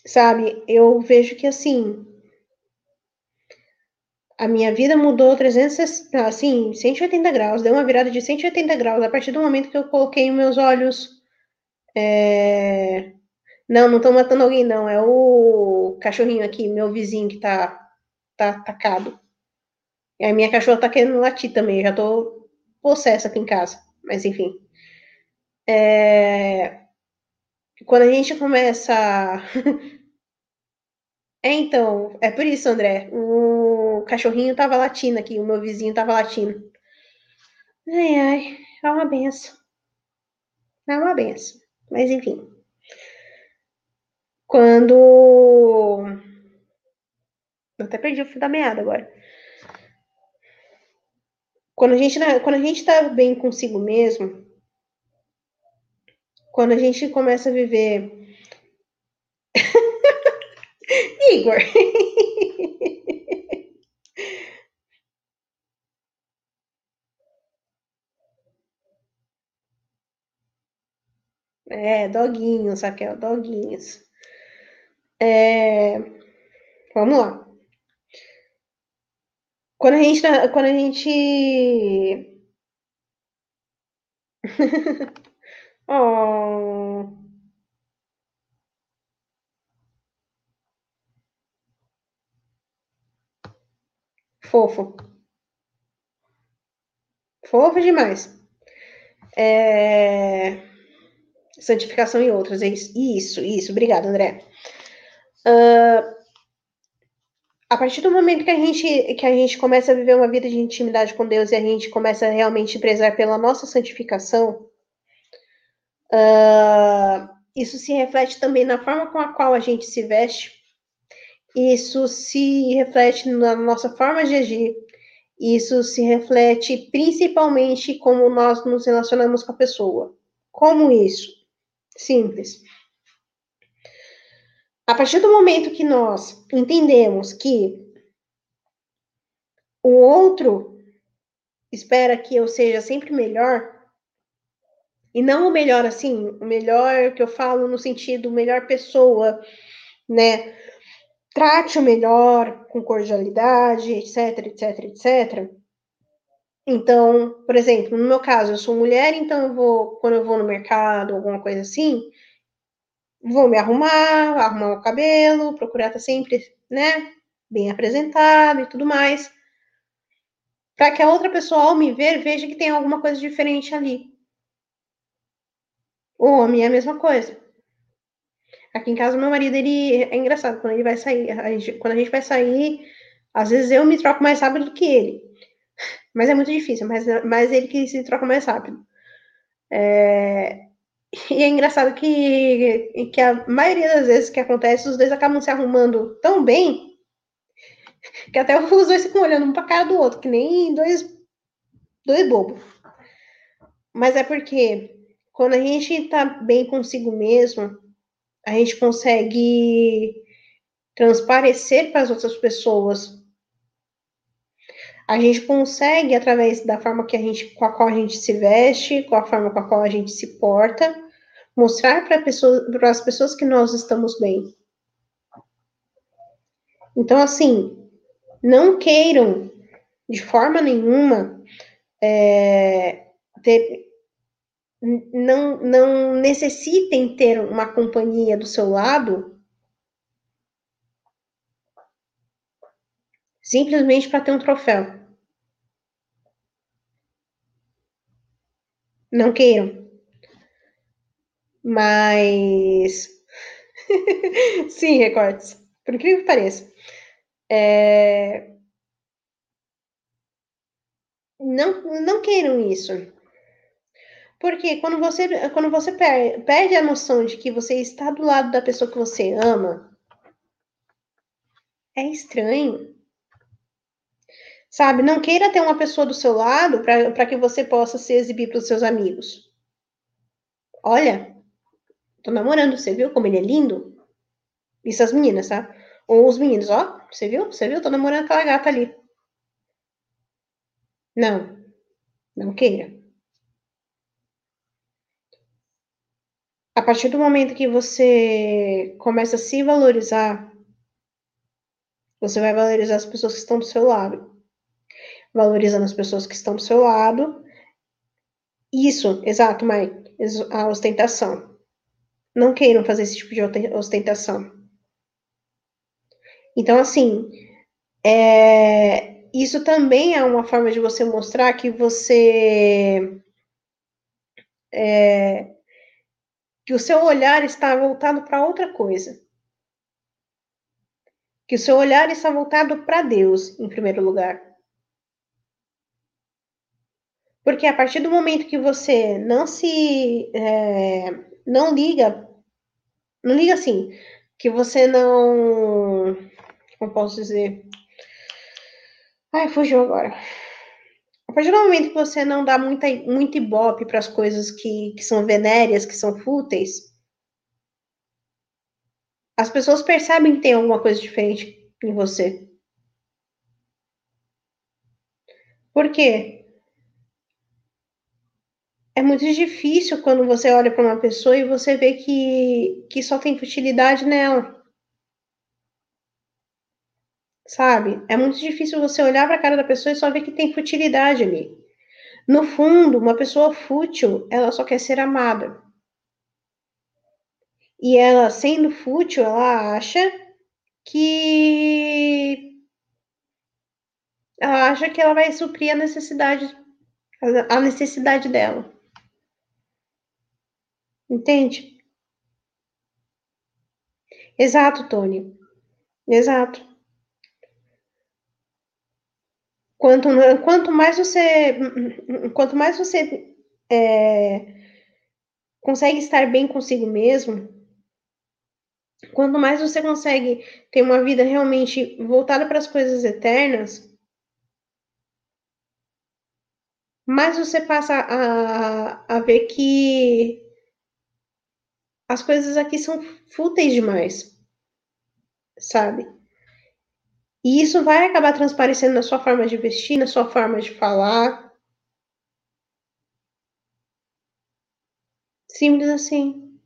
Speaker 1: Sabe, eu vejo que assim, a minha vida mudou 360, assim, 180 graus, deu uma virada de 180 graus a partir do momento que eu coloquei meus olhos. É... Não, não estão matando alguém, não, é o cachorrinho aqui, meu vizinho que tá, tá atacado. E a minha cachorra tá querendo latir também, já tô possessa aqui em casa. Mas enfim. É... Quando a gente começa. é, então, é por isso, André. O cachorrinho tava latindo aqui, o meu vizinho tava latindo. Ai, ai, é uma benção. É uma benção. Mas enfim. Quando. Eu até perdi o fio da meada agora. Quando a gente, quando a gente tá bem consigo mesmo, quando a gente começa a viver. Igor! é, doguinhos, Raquel, doguinhos. É, vamos lá. Quando a gente. Tá, quando a gente. oh. Fofo. Fofo demais. É... Santificação e outras. Isso, isso. Obrigada, André. Uh, a partir do momento que a gente que a gente começa a viver uma vida de intimidade com Deus e a gente começa a realmente prezar pela nossa santificação, uh, isso se reflete também na forma com a qual a gente se veste, isso se reflete na nossa forma de agir, isso se reflete principalmente como nós nos relacionamos com a pessoa. Como isso? Simples. A partir do momento que nós entendemos que o outro espera que eu seja sempre melhor, e não o melhor assim, o melhor que eu falo no sentido melhor pessoa, né? Trate o melhor com cordialidade, etc, etc, etc. Então, por exemplo, no meu caso, eu sou mulher, então eu vou, quando eu vou no mercado, alguma coisa assim, vou me arrumar, arrumar o cabelo, procurar estar sempre, né, bem apresentado e tudo mais, para que a outra pessoa, ao me ver, veja que tem alguma coisa diferente ali. O homem é a mesma coisa. Aqui em casa, meu marido, ele é engraçado, quando ele vai sair, a gente, quando a gente vai sair, às vezes eu me troco mais rápido do que ele. Mas é muito difícil, mas, mas ele que se troca mais rápido. É, e é engraçado que, que a maioria das vezes que acontece, os dois acabam se arrumando tão bem que até os dois ficam olhando um pra cara do outro, que nem dois, dois bobos. Mas é porque quando a gente tá bem consigo mesmo, a gente consegue transparecer para as outras pessoas. A gente consegue, através da forma que a gente, com a qual a gente se veste, com a forma com a qual a gente se porta, mostrar para pessoa, as pessoas que nós estamos bem. Então, assim, não queiram de forma nenhuma é, ter, não, não necessitem ter uma companhia do seu lado simplesmente para ter um troféu. Não queiram. Mas. Sim, recortes. Por incrível que pareça. É... Não, não queiram isso. Porque quando você, quando você per, perde a noção de que você está do lado da pessoa que você ama, é estranho. Sabe? Não queira ter uma pessoa do seu lado para que você possa se exibir para os seus amigos. Olha, Tô namorando, você viu como ele é lindo? Isso as meninas, tá? Ou os meninos, ó. Você viu? Você viu? Tô namorando aquela gata ali. Não. Não queira. A partir do momento que você começa a se valorizar, você vai valorizar as pessoas que estão do seu lado. Valorizando as pessoas que estão do seu lado. Isso, exato, Mike. A ostentação. Não queiram fazer esse tipo de ostentação. Então, assim, é, isso também é uma forma de você mostrar que você. É, que o seu olhar está voltado para outra coisa. Que o seu olhar está voltado para Deus, em primeiro lugar. Porque a partir do momento que você não se. É, não liga. Não liga assim. Que você não. Como posso dizer? Ai, fugiu agora. A partir do momento que você não dá muita, muito ibope para as coisas que, que são venéreas, que são fúteis, as pessoas percebem que tem alguma coisa diferente em você. Por quê? É muito difícil quando você olha para uma pessoa e você vê que, que só tem futilidade nela sabe? É muito difícil você olhar para a cara da pessoa e só ver que tem futilidade ali. No fundo, uma pessoa fútil, ela só quer ser amada. E ela, sendo fútil, ela acha que ela acha que ela vai suprir a necessidade a necessidade dela. Entende? Exato, Tony. Exato. Quanto, quanto mais você, quanto mais você é, consegue estar bem consigo mesmo, quanto mais você consegue ter uma vida realmente voltada para as coisas eternas, mais você passa a, a ver que as coisas aqui são fúteis demais, sabe? E isso vai acabar transparecendo na sua forma de vestir, na sua forma de falar. Simples assim.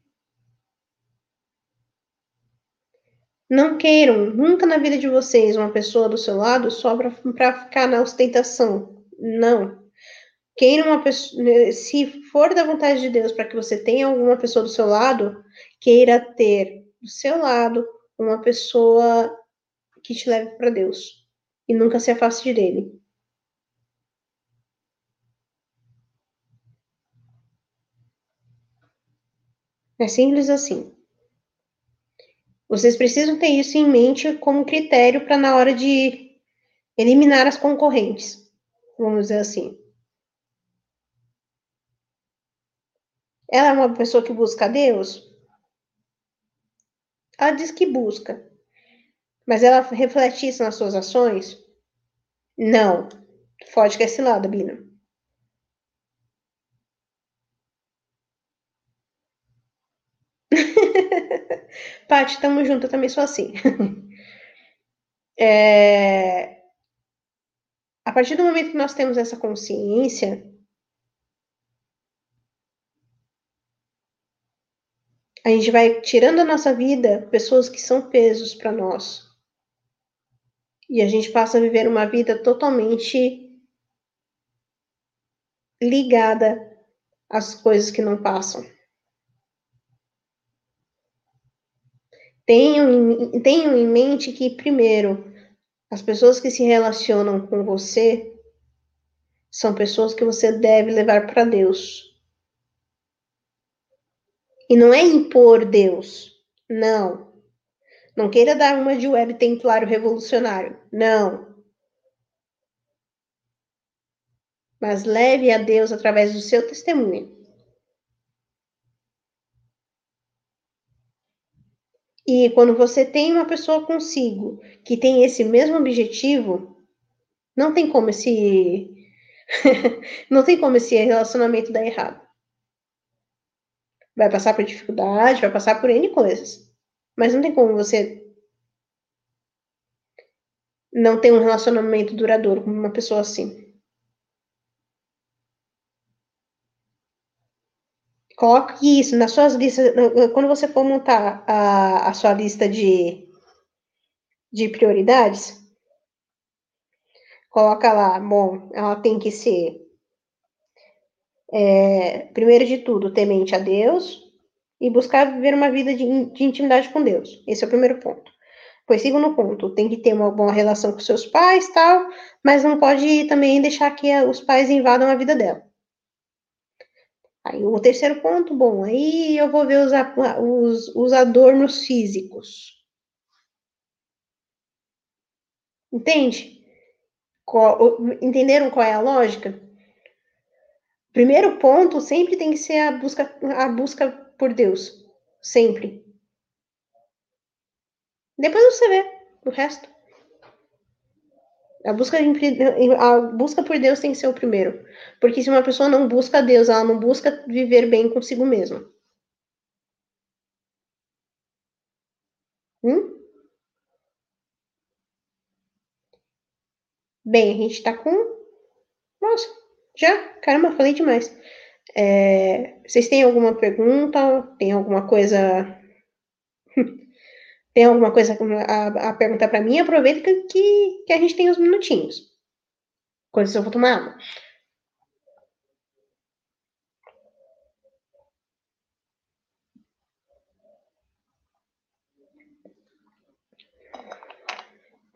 Speaker 1: Não queiram nunca na vida de vocês uma pessoa do seu lado só para ficar na ostentação. Não. Queiram uma pessoa, se for da vontade de Deus para que você tenha alguma pessoa do seu lado, queira ter do seu lado uma pessoa que te leve para Deus e nunca se afaste dele. É simples assim. Vocês precisam ter isso em mente como critério para na hora de eliminar as concorrentes, vamos dizer assim. Ela é uma pessoa que busca Deus? Ela diz que busca. Mas ela reflete isso nas suas ações? Não. Foge que é esse lado, Bina. Paty, tamo junto, eu também sou assim. é... A partir do momento que nós temos essa consciência, a gente vai tirando da nossa vida pessoas que são pesos para nós. E a gente passa a viver uma vida totalmente ligada às coisas que não passam. Tenham, em mente que, primeiro, as pessoas que se relacionam com você são pessoas que você deve levar para Deus. E não é impor Deus. Não. Não queira dar uma de web templário revolucionário. Não. Mas leve a Deus através do seu testemunho. E quando você tem uma pessoa consigo que tem esse mesmo objetivo, não tem como esse não tem como esse relacionamento dar errado. Vai passar por dificuldade, vai passar por N coisas. Mas não tem como você não ter um relacionamento duradouro com uma pessoa assim. Coloque isso nas suas listas. Quando você for montar a, a sua lista de, de prioridades, coloca lá, bom, ela tem que ser, é, primeiro de tudo, temente a Deus e buscar viver uma vida de, de intimidade com Deus. Esse é o primeiro ponto. Pois segundo ponto, tem que ter uma boa relação com seus pais, tal, mas não pode também deixar que os pais invadam a vida dela. Aí o terceiro ponto, bom, aí eu vou ver os, os, os adornos físicos. Entende? Qual, entenderam qual é a lógica? Primeiro ponto sempre tem que ser a busca, a busca por Deus. Sempre. Depois você vê o resto. A busca, a busca por Deus tem que ser o primeiro. Porque se uma pessoa não busca Deus, ela não busca viver bem consigo mesma. Hum? Bem, a gente tá com. Nossa, já? Caramba, falei demais. É... Vocês têm alguma pergunta? Tem alguma coisa tem alguma coisa a, a perguntar para mim, aproveita que, que a gente tem uns minutinhos. Quando eu vou tomar água.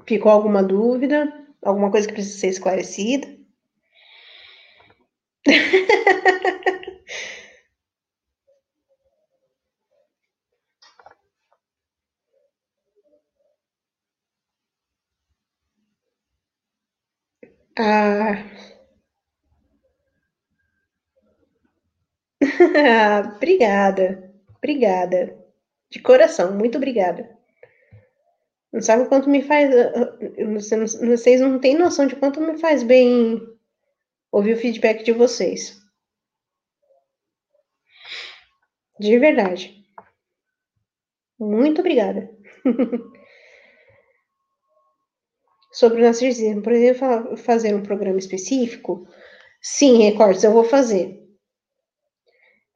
Speaker 1: Ficou alguma dúvida? Alguma coisa que precisa ser esclarecida? Ah. obrigada, obrigada. De coração, muito obrigada. Não sabe o quanto me faz. Vocês não têm noção de quanto me faz bem ouvir o feedback de vocês. De verdade. Muito obrigada. sobre o narcisismo. Por exemplo, fazer um programa específico? Sim, recortes, eu vou fazer.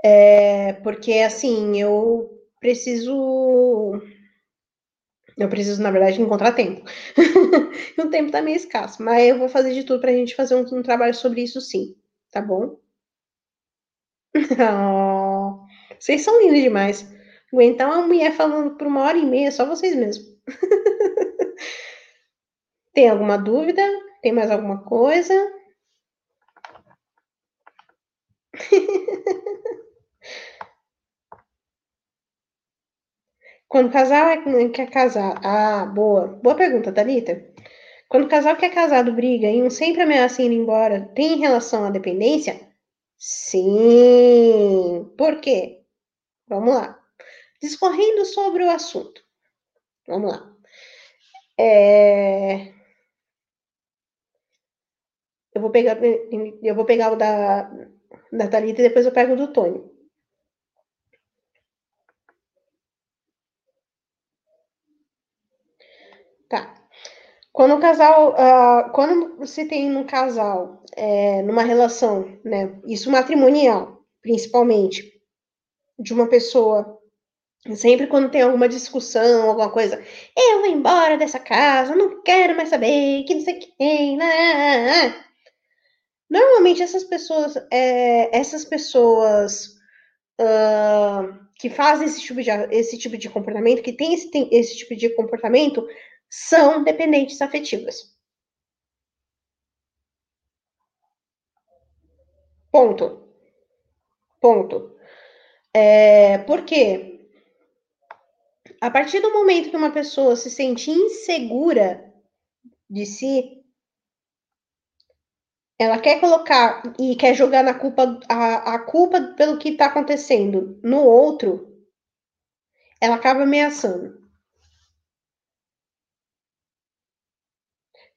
Speaker 1: É, porque, assim, eu preciso. Eu preciso, na verdade, encontrar tempo. o tempo tá meio escasso, mas eu vou fazer de tudo pra gente fazer um, um trabalho sobre isso, sim. Tá bom? oh, vocês são lindos demais. Aguentar uma mulher falando por uma hora e meia, só vocês mesmos. Tem alguma dúvida? Tem mais alguma coisa? Quando o casal é, quer casar. Ah, boa. Boa pergunta, Thalita. Quando o casal que é casado briga e um sempre ameaça ir embora, tem relação à dependência? Sim. Por quê? Vamos lá. Discorrendo sobre o assunto. Vamos lá. É... Eu vou pegar, eu vou pegar o da, da Thalita e depois eu pego o do Tony. Tá. Quando o casal, uh, quando se tem um casal, é, numa relação, né, isso matrimonial, principalmente, de uma pessoa, sempre quando tem alguma discussão, alguma coisa, eu vou embora dessa casa, não quero mais saber, que não sei o que tem. Normalmente essas pessoas, é, essas pessoas uh, que fazem esse tipo, de, esse tipo de comportamento, que têm esse, tem esse tipo de comportamento, são dependentes afetivas. Ponto. Ponto. É, por quê? A partir do momento que uma pessoa se sente insegura de si, ela quer colocar e quer jogar na culpa a, a culpa pelo que está acontecendo no outro, ela acaba ameaçando.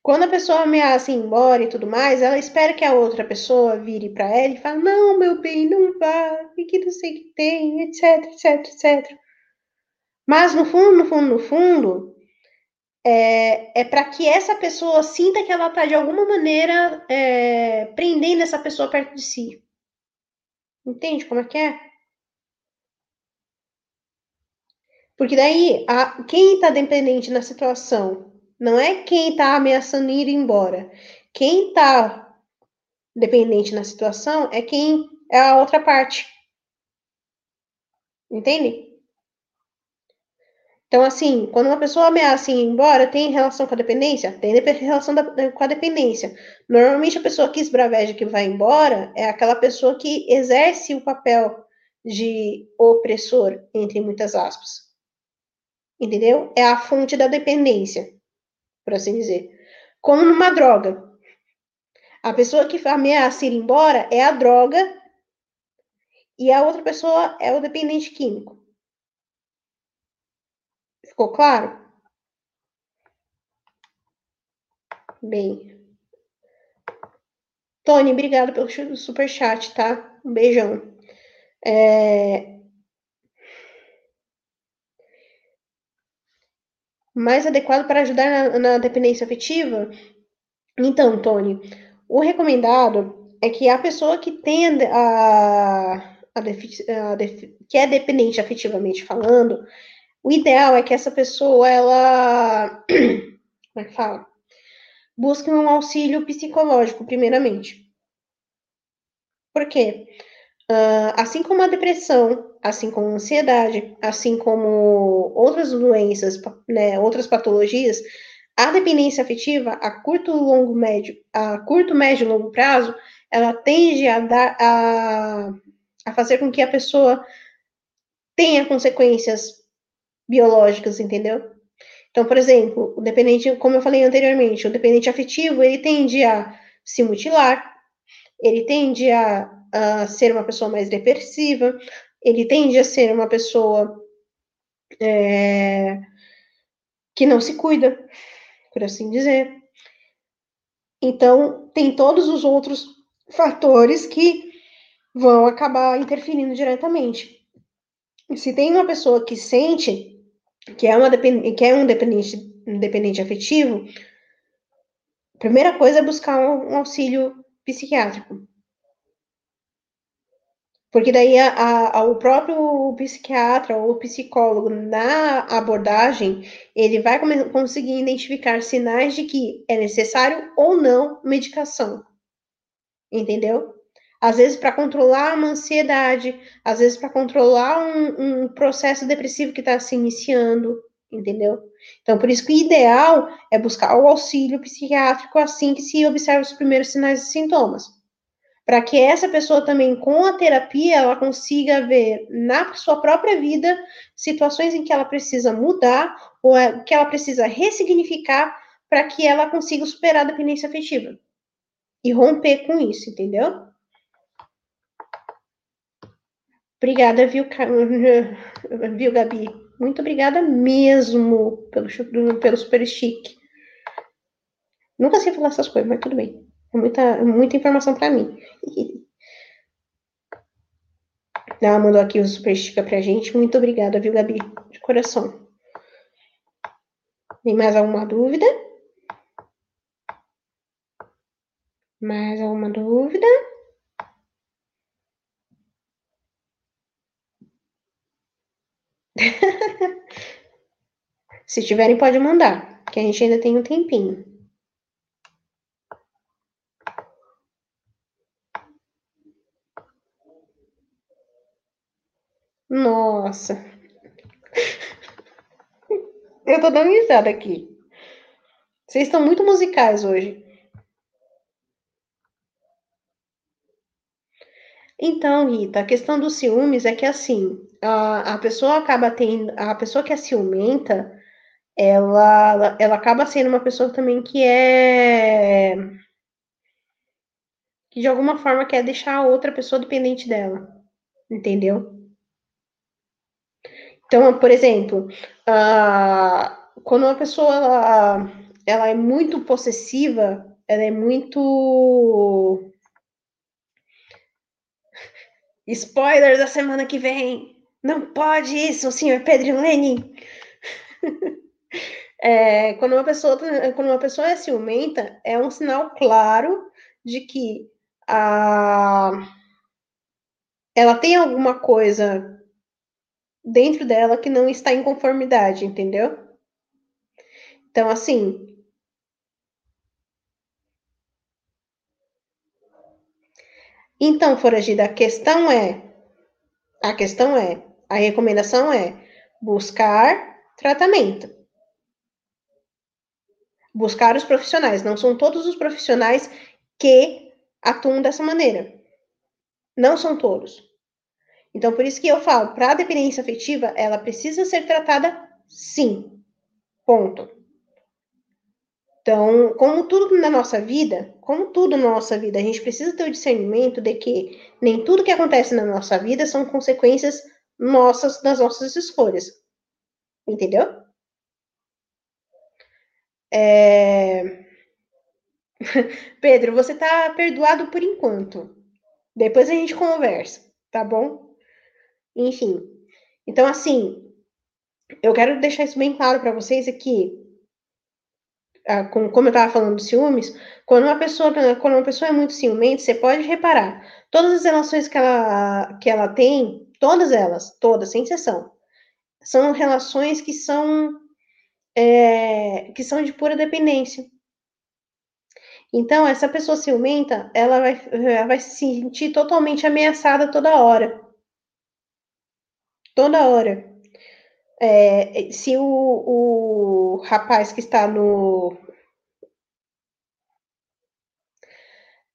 Speaker 1: Quando a pessoa ameaça ir embora e tudo mais, ela espera que a outra pessoa vire para ela e fale: Não, meu bem, não vá, e que não sei o que tem, etc, etc, etc. Mas no fundo, no fundo, no fundo, é, é para que essa pessoa sinta que ela está de alguma maneira é, prendendo essa pessoa perto de si. Entende como é que é? Porque daí, a, quem está dependente na situação não é quem está ameaçando ir embora. Quem está dependente na situação é quem é a outra parte. Entende? Então, assim, quando uma pessoa ameaça ir embora, tem relação com a dependência? Tem relação da, com a dependência. Normalmente, a pessoa que esbraveja que vai embora é aquela pessoa que exerce o papel de opressor, entre muitas aspas. Entendeu? É a fonte da dependência, por assim dizer. Como numa droga. A pessoa que ameaça ir embora é a droga e a outra pessoa é o dependente químico. Ficou claro? Bem. Tony, obrigado pelo super chat, tá? Um beijão. É... Mais adequado para ajudar na, na dependência afetiva? Então, Tony, o recomendado é que a pessoa que tem a, a, a, que é dependente afetivamente falando, o ideal é que essa pessoa, ela, como é que fala? Busque um auxílio psicológico, primeiramente. Por quê? Uh, assim como a depressão, assim como ansiedade, assim como outras doenças, né, outras patologias, a dependência afetiva, a curto, longo, médio, a curto, médio e longo prazo, ela tende a dar a, a fazer com que a pessoa tenha consequências biológicas, entendeu? Então, por exemplo, o dependente, como eu falei anteriormente, o dependente afetivo, ele tende a se mutilar, ele tende a, a ser uma pessoa mais depressiva, ele tende a ser uma pessoa é, que não se cuida, por assim dizer. Então, tem todos os outros fatores que vão acabar interferindo diretamente. Se tem uma pessoa que sente que é, uma que é um dependente, um dependente afetivo, a primeira coisa é buscar um, auxílio psiquiátrico. Porque daí a, a, o próprio psiquiatra ou psicólogo na abordagem, ele vai conseguir identificar sinais de que é necessário ou não medicação. Entendeu? às vezes para controlar uma ansiedade, às vezes para controlar um, um, processo depressivo que está se iniciando, entendeu? Então, por isso que o ideal é buscar o auxílio psiquiátrico assim que se observa os primeiros sinais e sintomas. Para que essa pessoa também, com a terapia, ela consiga ver na sua própria vida situações em que ela precisa mudar ou é, que ela precisa ressignificar para que ela consiga superar a dependência afetiva e romper com isso, entendeu? Obrigada, viu, viu, Gabi? Muito obrigada mesmo pelo, pelo super chique. Nunca sei falar essas coisas, mas tudo bem. É muita, muita informação para mim. Ela mandou aqui o super chique pra gente. Muito obrigada, viu, Gabi? De coração. Tem mais alguma dúvida? Mais alguma dúvida? Se tiverem, pode mandar, que a gente ainda tem um tempinho. Nossa. Eu tô dando risada aqui. Vocês estão muito musicais hoje. Então, Rita, a questão dos ciúmes é que assim, a, a pessoa acaba tendo, a pessoa que é ciumenta, ela, ela acaba sendo uma pessoa também que é que de alguma forma quer deixar a outra pessoa dependente dela, entendeu? Então, por exemplo, uh, quando uma pessoa ela, ela é muito possessiva, ela é muito Spoiler da semana que vem. Não pode isso, senhor Pedro Lenin. é, quando, uma pessoa, quando uma pessoa é ciumenta, é um sinal claro de que a, ela tem alguma coisa dentro dela que não está em conformidade, entendeu? Então, assim. Então, foragida, a questão é. A questão é. A recomendação é buscar tratamento. Buscar os profissionais. Não são todos os profissionais que atuam dessa maneira. Não são todos. Então, por isso que eu falo, para a dependência afetiva, ela precisa ser tratada sim. Ponto. Então, como tudo na nossa vida, como tudo na nossa vida, a gente precisa ter o discernimento de que nem tudo que acontece na nossa vida são consequências nossas das nossas escolhas. Entendeu? É... Pedro, você tá perdoado por enquanto. Depois a gente conversa, tá bom? Enfim. Então, assim, eu quero deixar isso bem claro para vocês aqui. Ah, como eu estava falando dos ciúmes, quando uma pessoa quando uma pessoa é muito ciumenta, você pode reparar todas as relações que ela que ela tem, todas elas, todas, sem exceção, são relações que são é, que são de pura dependência. Então, essa pessoa ciumenta, ela vai, ela vai se sentir totalmente ameaçada toda hora. Toda hora. É, se o, o rapaz que está no.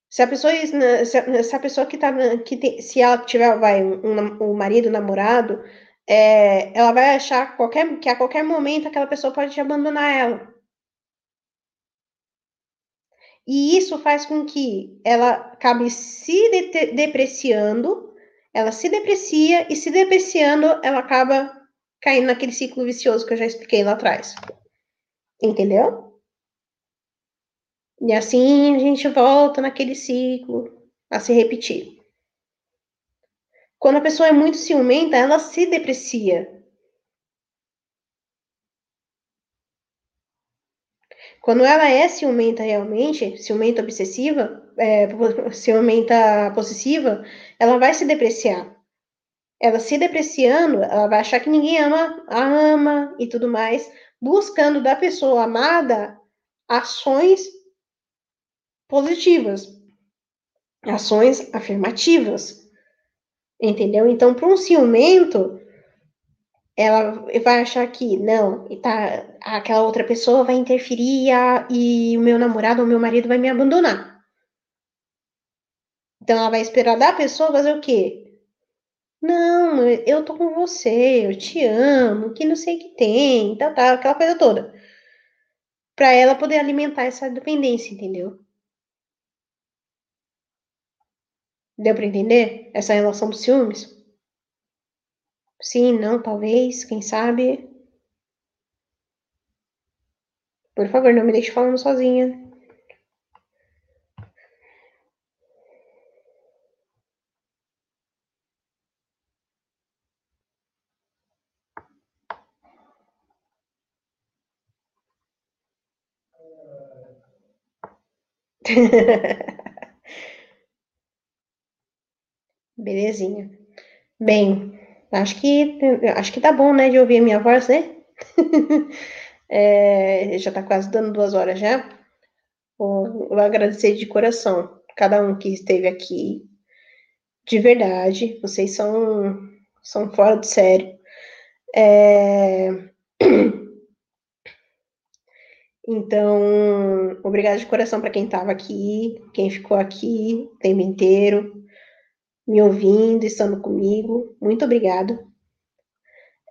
Speaker 1: Se a pessoa, se a pessoa que está. Que se ela tiver vai, um, um marido, um namorado, é, ela vai achar qualquer, que a qualquer momento aquela pessoa pode abandonar ela. E isso faz com que ela acabe se de depreciando, ela se deprecia e se depreciando, ela acaba caindo naquele ciclo vicioso que eu já expliquei lá atrás. Entendeu? E assim a gente volta naquele ciclo a se repetir. Quando a pessoa é muito ciumenta, ela se deprecia. Quando ela é ciumenta realmente, ciumenta obsessiva, é, ciumenta possessiva, ela vai se depreciar. Ela se depreciando, ela vai achar que ninguém ama, a ama e tudo mais, buscando da pessoa amada ações positivas, ações afirmativas. Entendeu? Então, para um ciumento, ela vai achar que não, tá, aquela outra pessoa vai interferir a, e o meu namorado ou meu marido vai me abandonar. Então ela vai esperar da pessoa fazer o quê? Não, eu tô com você, eu te amo, que não sei o que tem, tá, tá, aquela coisa toda. Para ela poder alimentar essa dependência, entendeu? Deu para entender essa relação dos ciúmes? Sim, não, talvez, quem sabe. Por favor, não me deixe falando sozinha. Belezinha. Bem, Acho que acho que tá bom, né, de ouvir a minha voz, né? é, já tá quase dando duas horas já. Vou, agradecer de coração cada um que esteve aqui. De verdade, vocês são, são fora de sério. É... Então, obrigada de coração para quem estava aqui, quem ficou aqui o tempo inteiro me ouvindo, estando comigo. Muito obrigado.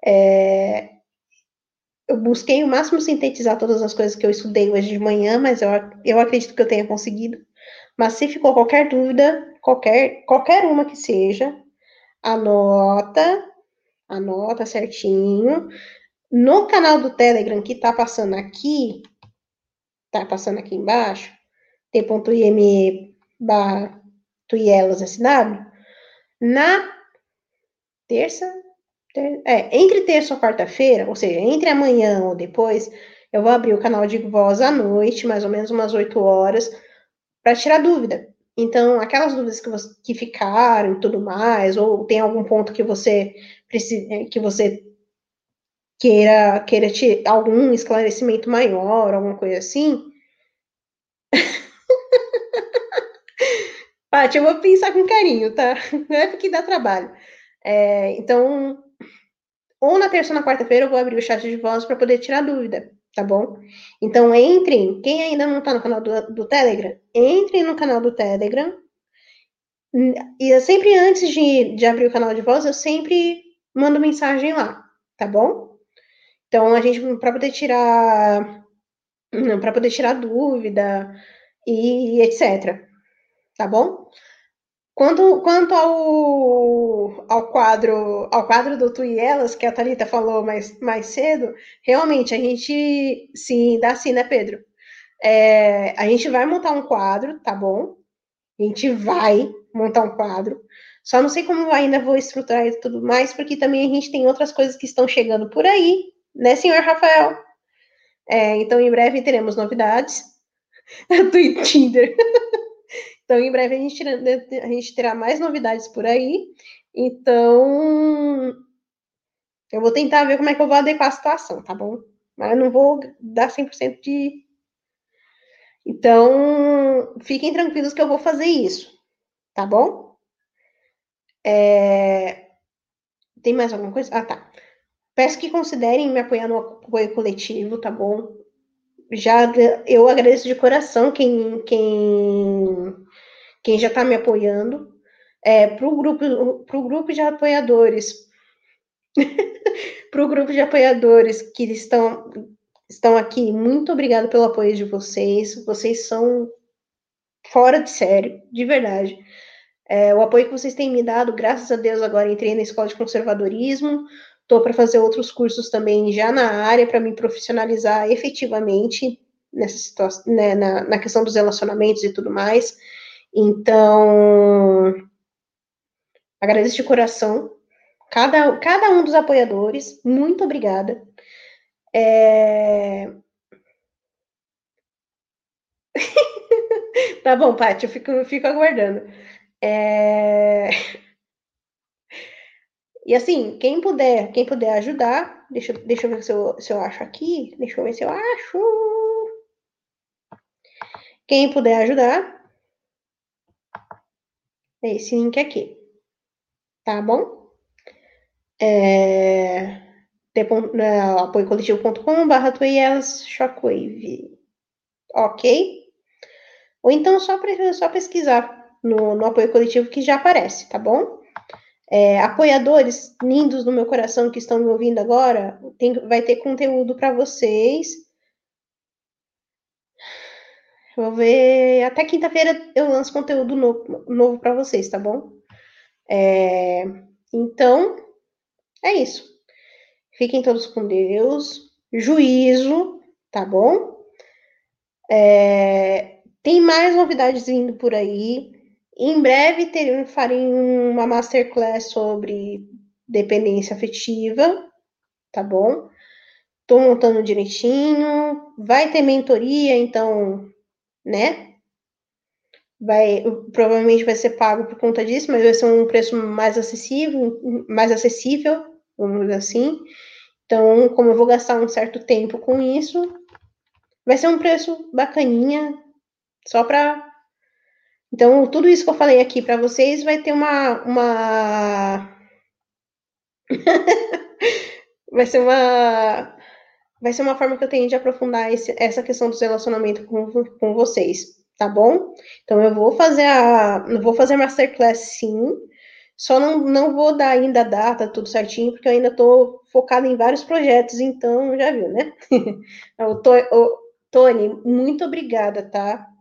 Speaker 1: É, eu busquei o máximo sintetizar todas as coisas que eu estudei hoje de manhã, mas eu, eu acredito que eu tenha conseguido. Mas se ficou qualquer dúvida, qualquer, qualquer uma que seja, anota, anota certinho. No canal do Telegram que tá passando aqui, tá passando aqui embaixo, t.ime barra SW, na terça, ter, é, entre terça ou quarta-feira, ou seja, entre amanhã ou depois, eu vou abrir o canal de voz à noite, mais ou menos umas 8 horas, para tirar dúvida. Então, aquelas dúvidas que, você, que ficaram e tudo mais, ou tem algum ponto que você que você queira, queira te, algum esclarecimento maior, alguma coisa assim. Paty, eu vou pensar com carinho, tá? Não é porque dá trabalho. É, então, ou na terça ou na quarta-feira eu vou abrir o chat de voz para poder tirar dúvida, tá bom? Então, entrem. Quem ainda não está no canal do, do Telegram, entrem no canal do Telegram. E eu sempre antes de, de abrir o canal de voz, eu sempre mando mensagem lá, tá bom? Então, a gente, para poder tirar. Para poder tirar dúvida e etc. Tá bom? Quanto, quanto ao, ao quadro ao quadro do Tu e Elas, que a Thalita falou mais, mais cedo, realmente a gente sim, dá sim, né, Pedro? É, a gente vai montar um quadro, tá bom? A gente vai montar um quadro. Só não sei como ainda vou estruturar e tudo mais, porque também a gente tem outras coisas que estão chegando por aí, né, senhor Rafael? É, então, em breve teremos novidades do Tinder. então, em breve a gente, a gente terá mais novidades por aí. Então, eu vou tentar ver como é que eu vou adequar a situação, tá bom? Mas eu não vou dar 100% de. Então, fiquem tranquilos que eu vou fazer isso, tá bom? É... Tem mais alguma coisa? Ah, tá. Peço que considerem me apoiar no apoio coletivo, tá bom? Já eu agradeço de coração quem, quem, quem já está me apoiando. É, para o grupo, pro grupo de apoiadores, para o grupo de apoiadores que estão, estão aqui, muito obrigada pelo apoio de vocês. Vocês são fora de sério, de verdade. É, o apoio que vocês têm me dado, graças a Deus, agora entrei na escola de conservadorismo, Estou para fazer outros cursos também já na área para me profissionalizar efetivamente nessa situação, né, na, na questão dos relacionamentos e tudo mais. Então, agradeço de coração cada, cada um dos apoiadores. Muito obrigada. É... tá bom, Paty, eu fico, fico aguardando. É... E assim, quem puder, quem puder ajudar, deixa, deixa eu ver se eu, se eu acho aqui, deixa eu ver se eu acho. Quem puder ajudar, é esse link aqui. Tá bom? É, né, apoiocoletivo.com barra shockwave. Ok? Ou então só, só pesquisar no, no apoio coletivo que já aparece, tá bom? É, apoiadores lindos do meu coração que estão me ouvindo agora, tem, vai ter conteúdo para vocês. Vou ver. Até quinta-feira eu lanço conteúdo novo, novo para vocês, tá bom? É, então, é isso. Fiquem todos com Deus. Juízo, tá bom? É, tem mais novidades vindo por aí. Em breve ter, farei uma masterclass sobre dependência afetiva, tá bom? Tô montando direitinho, vai ter mentoria, então, né? Vai, provavelmente vai ser pago por conta disso, mas vai ser um preço mais acessível, mais acessível, vamos dizer assim. Então, como eu vou gastar um certo tempo com isso, vai ser um preço bacaninha, só para então, tudo isso que eu falei aqui para vocês vai ter uma. uma... vai ser uma. Vai ser uma forma que eu tenho de aprofundar esse, essa questão dos relacionamentos com, com vocês, tá bom? Então, eu vou fazer a. Vou fazer masterclass sim. Só não, não vou dar ainda a data, tudo certinho, porque eu ainda estou focada em vários projetos, então já viu, né? o, Tony, muito obrigada, tá?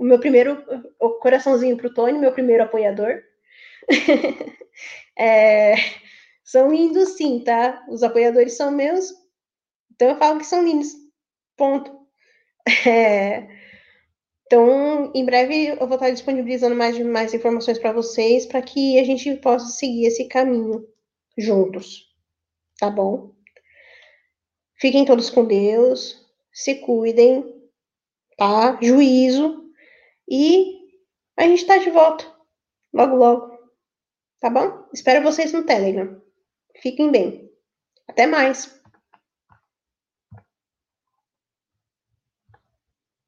Speaker 1: O meu primeiro o coraçãozinho para o Tony, meu primeiro apoiador. é, são lindos, sim, tá? Os apoiadores são meus, então eu falo que são lindos. Ponto. É, então, em breve eu vou estar disponibilizando mais, mais informações para vocês, para que a gente possa seguir esse caminho juntos. Tá bom? Fiquem todos com Deus, se cuidem, tá? Juízo e a gente tá de volta logo, logo. Tá bom? Espero vocês no Telegram. Fiquem bem. Até mais!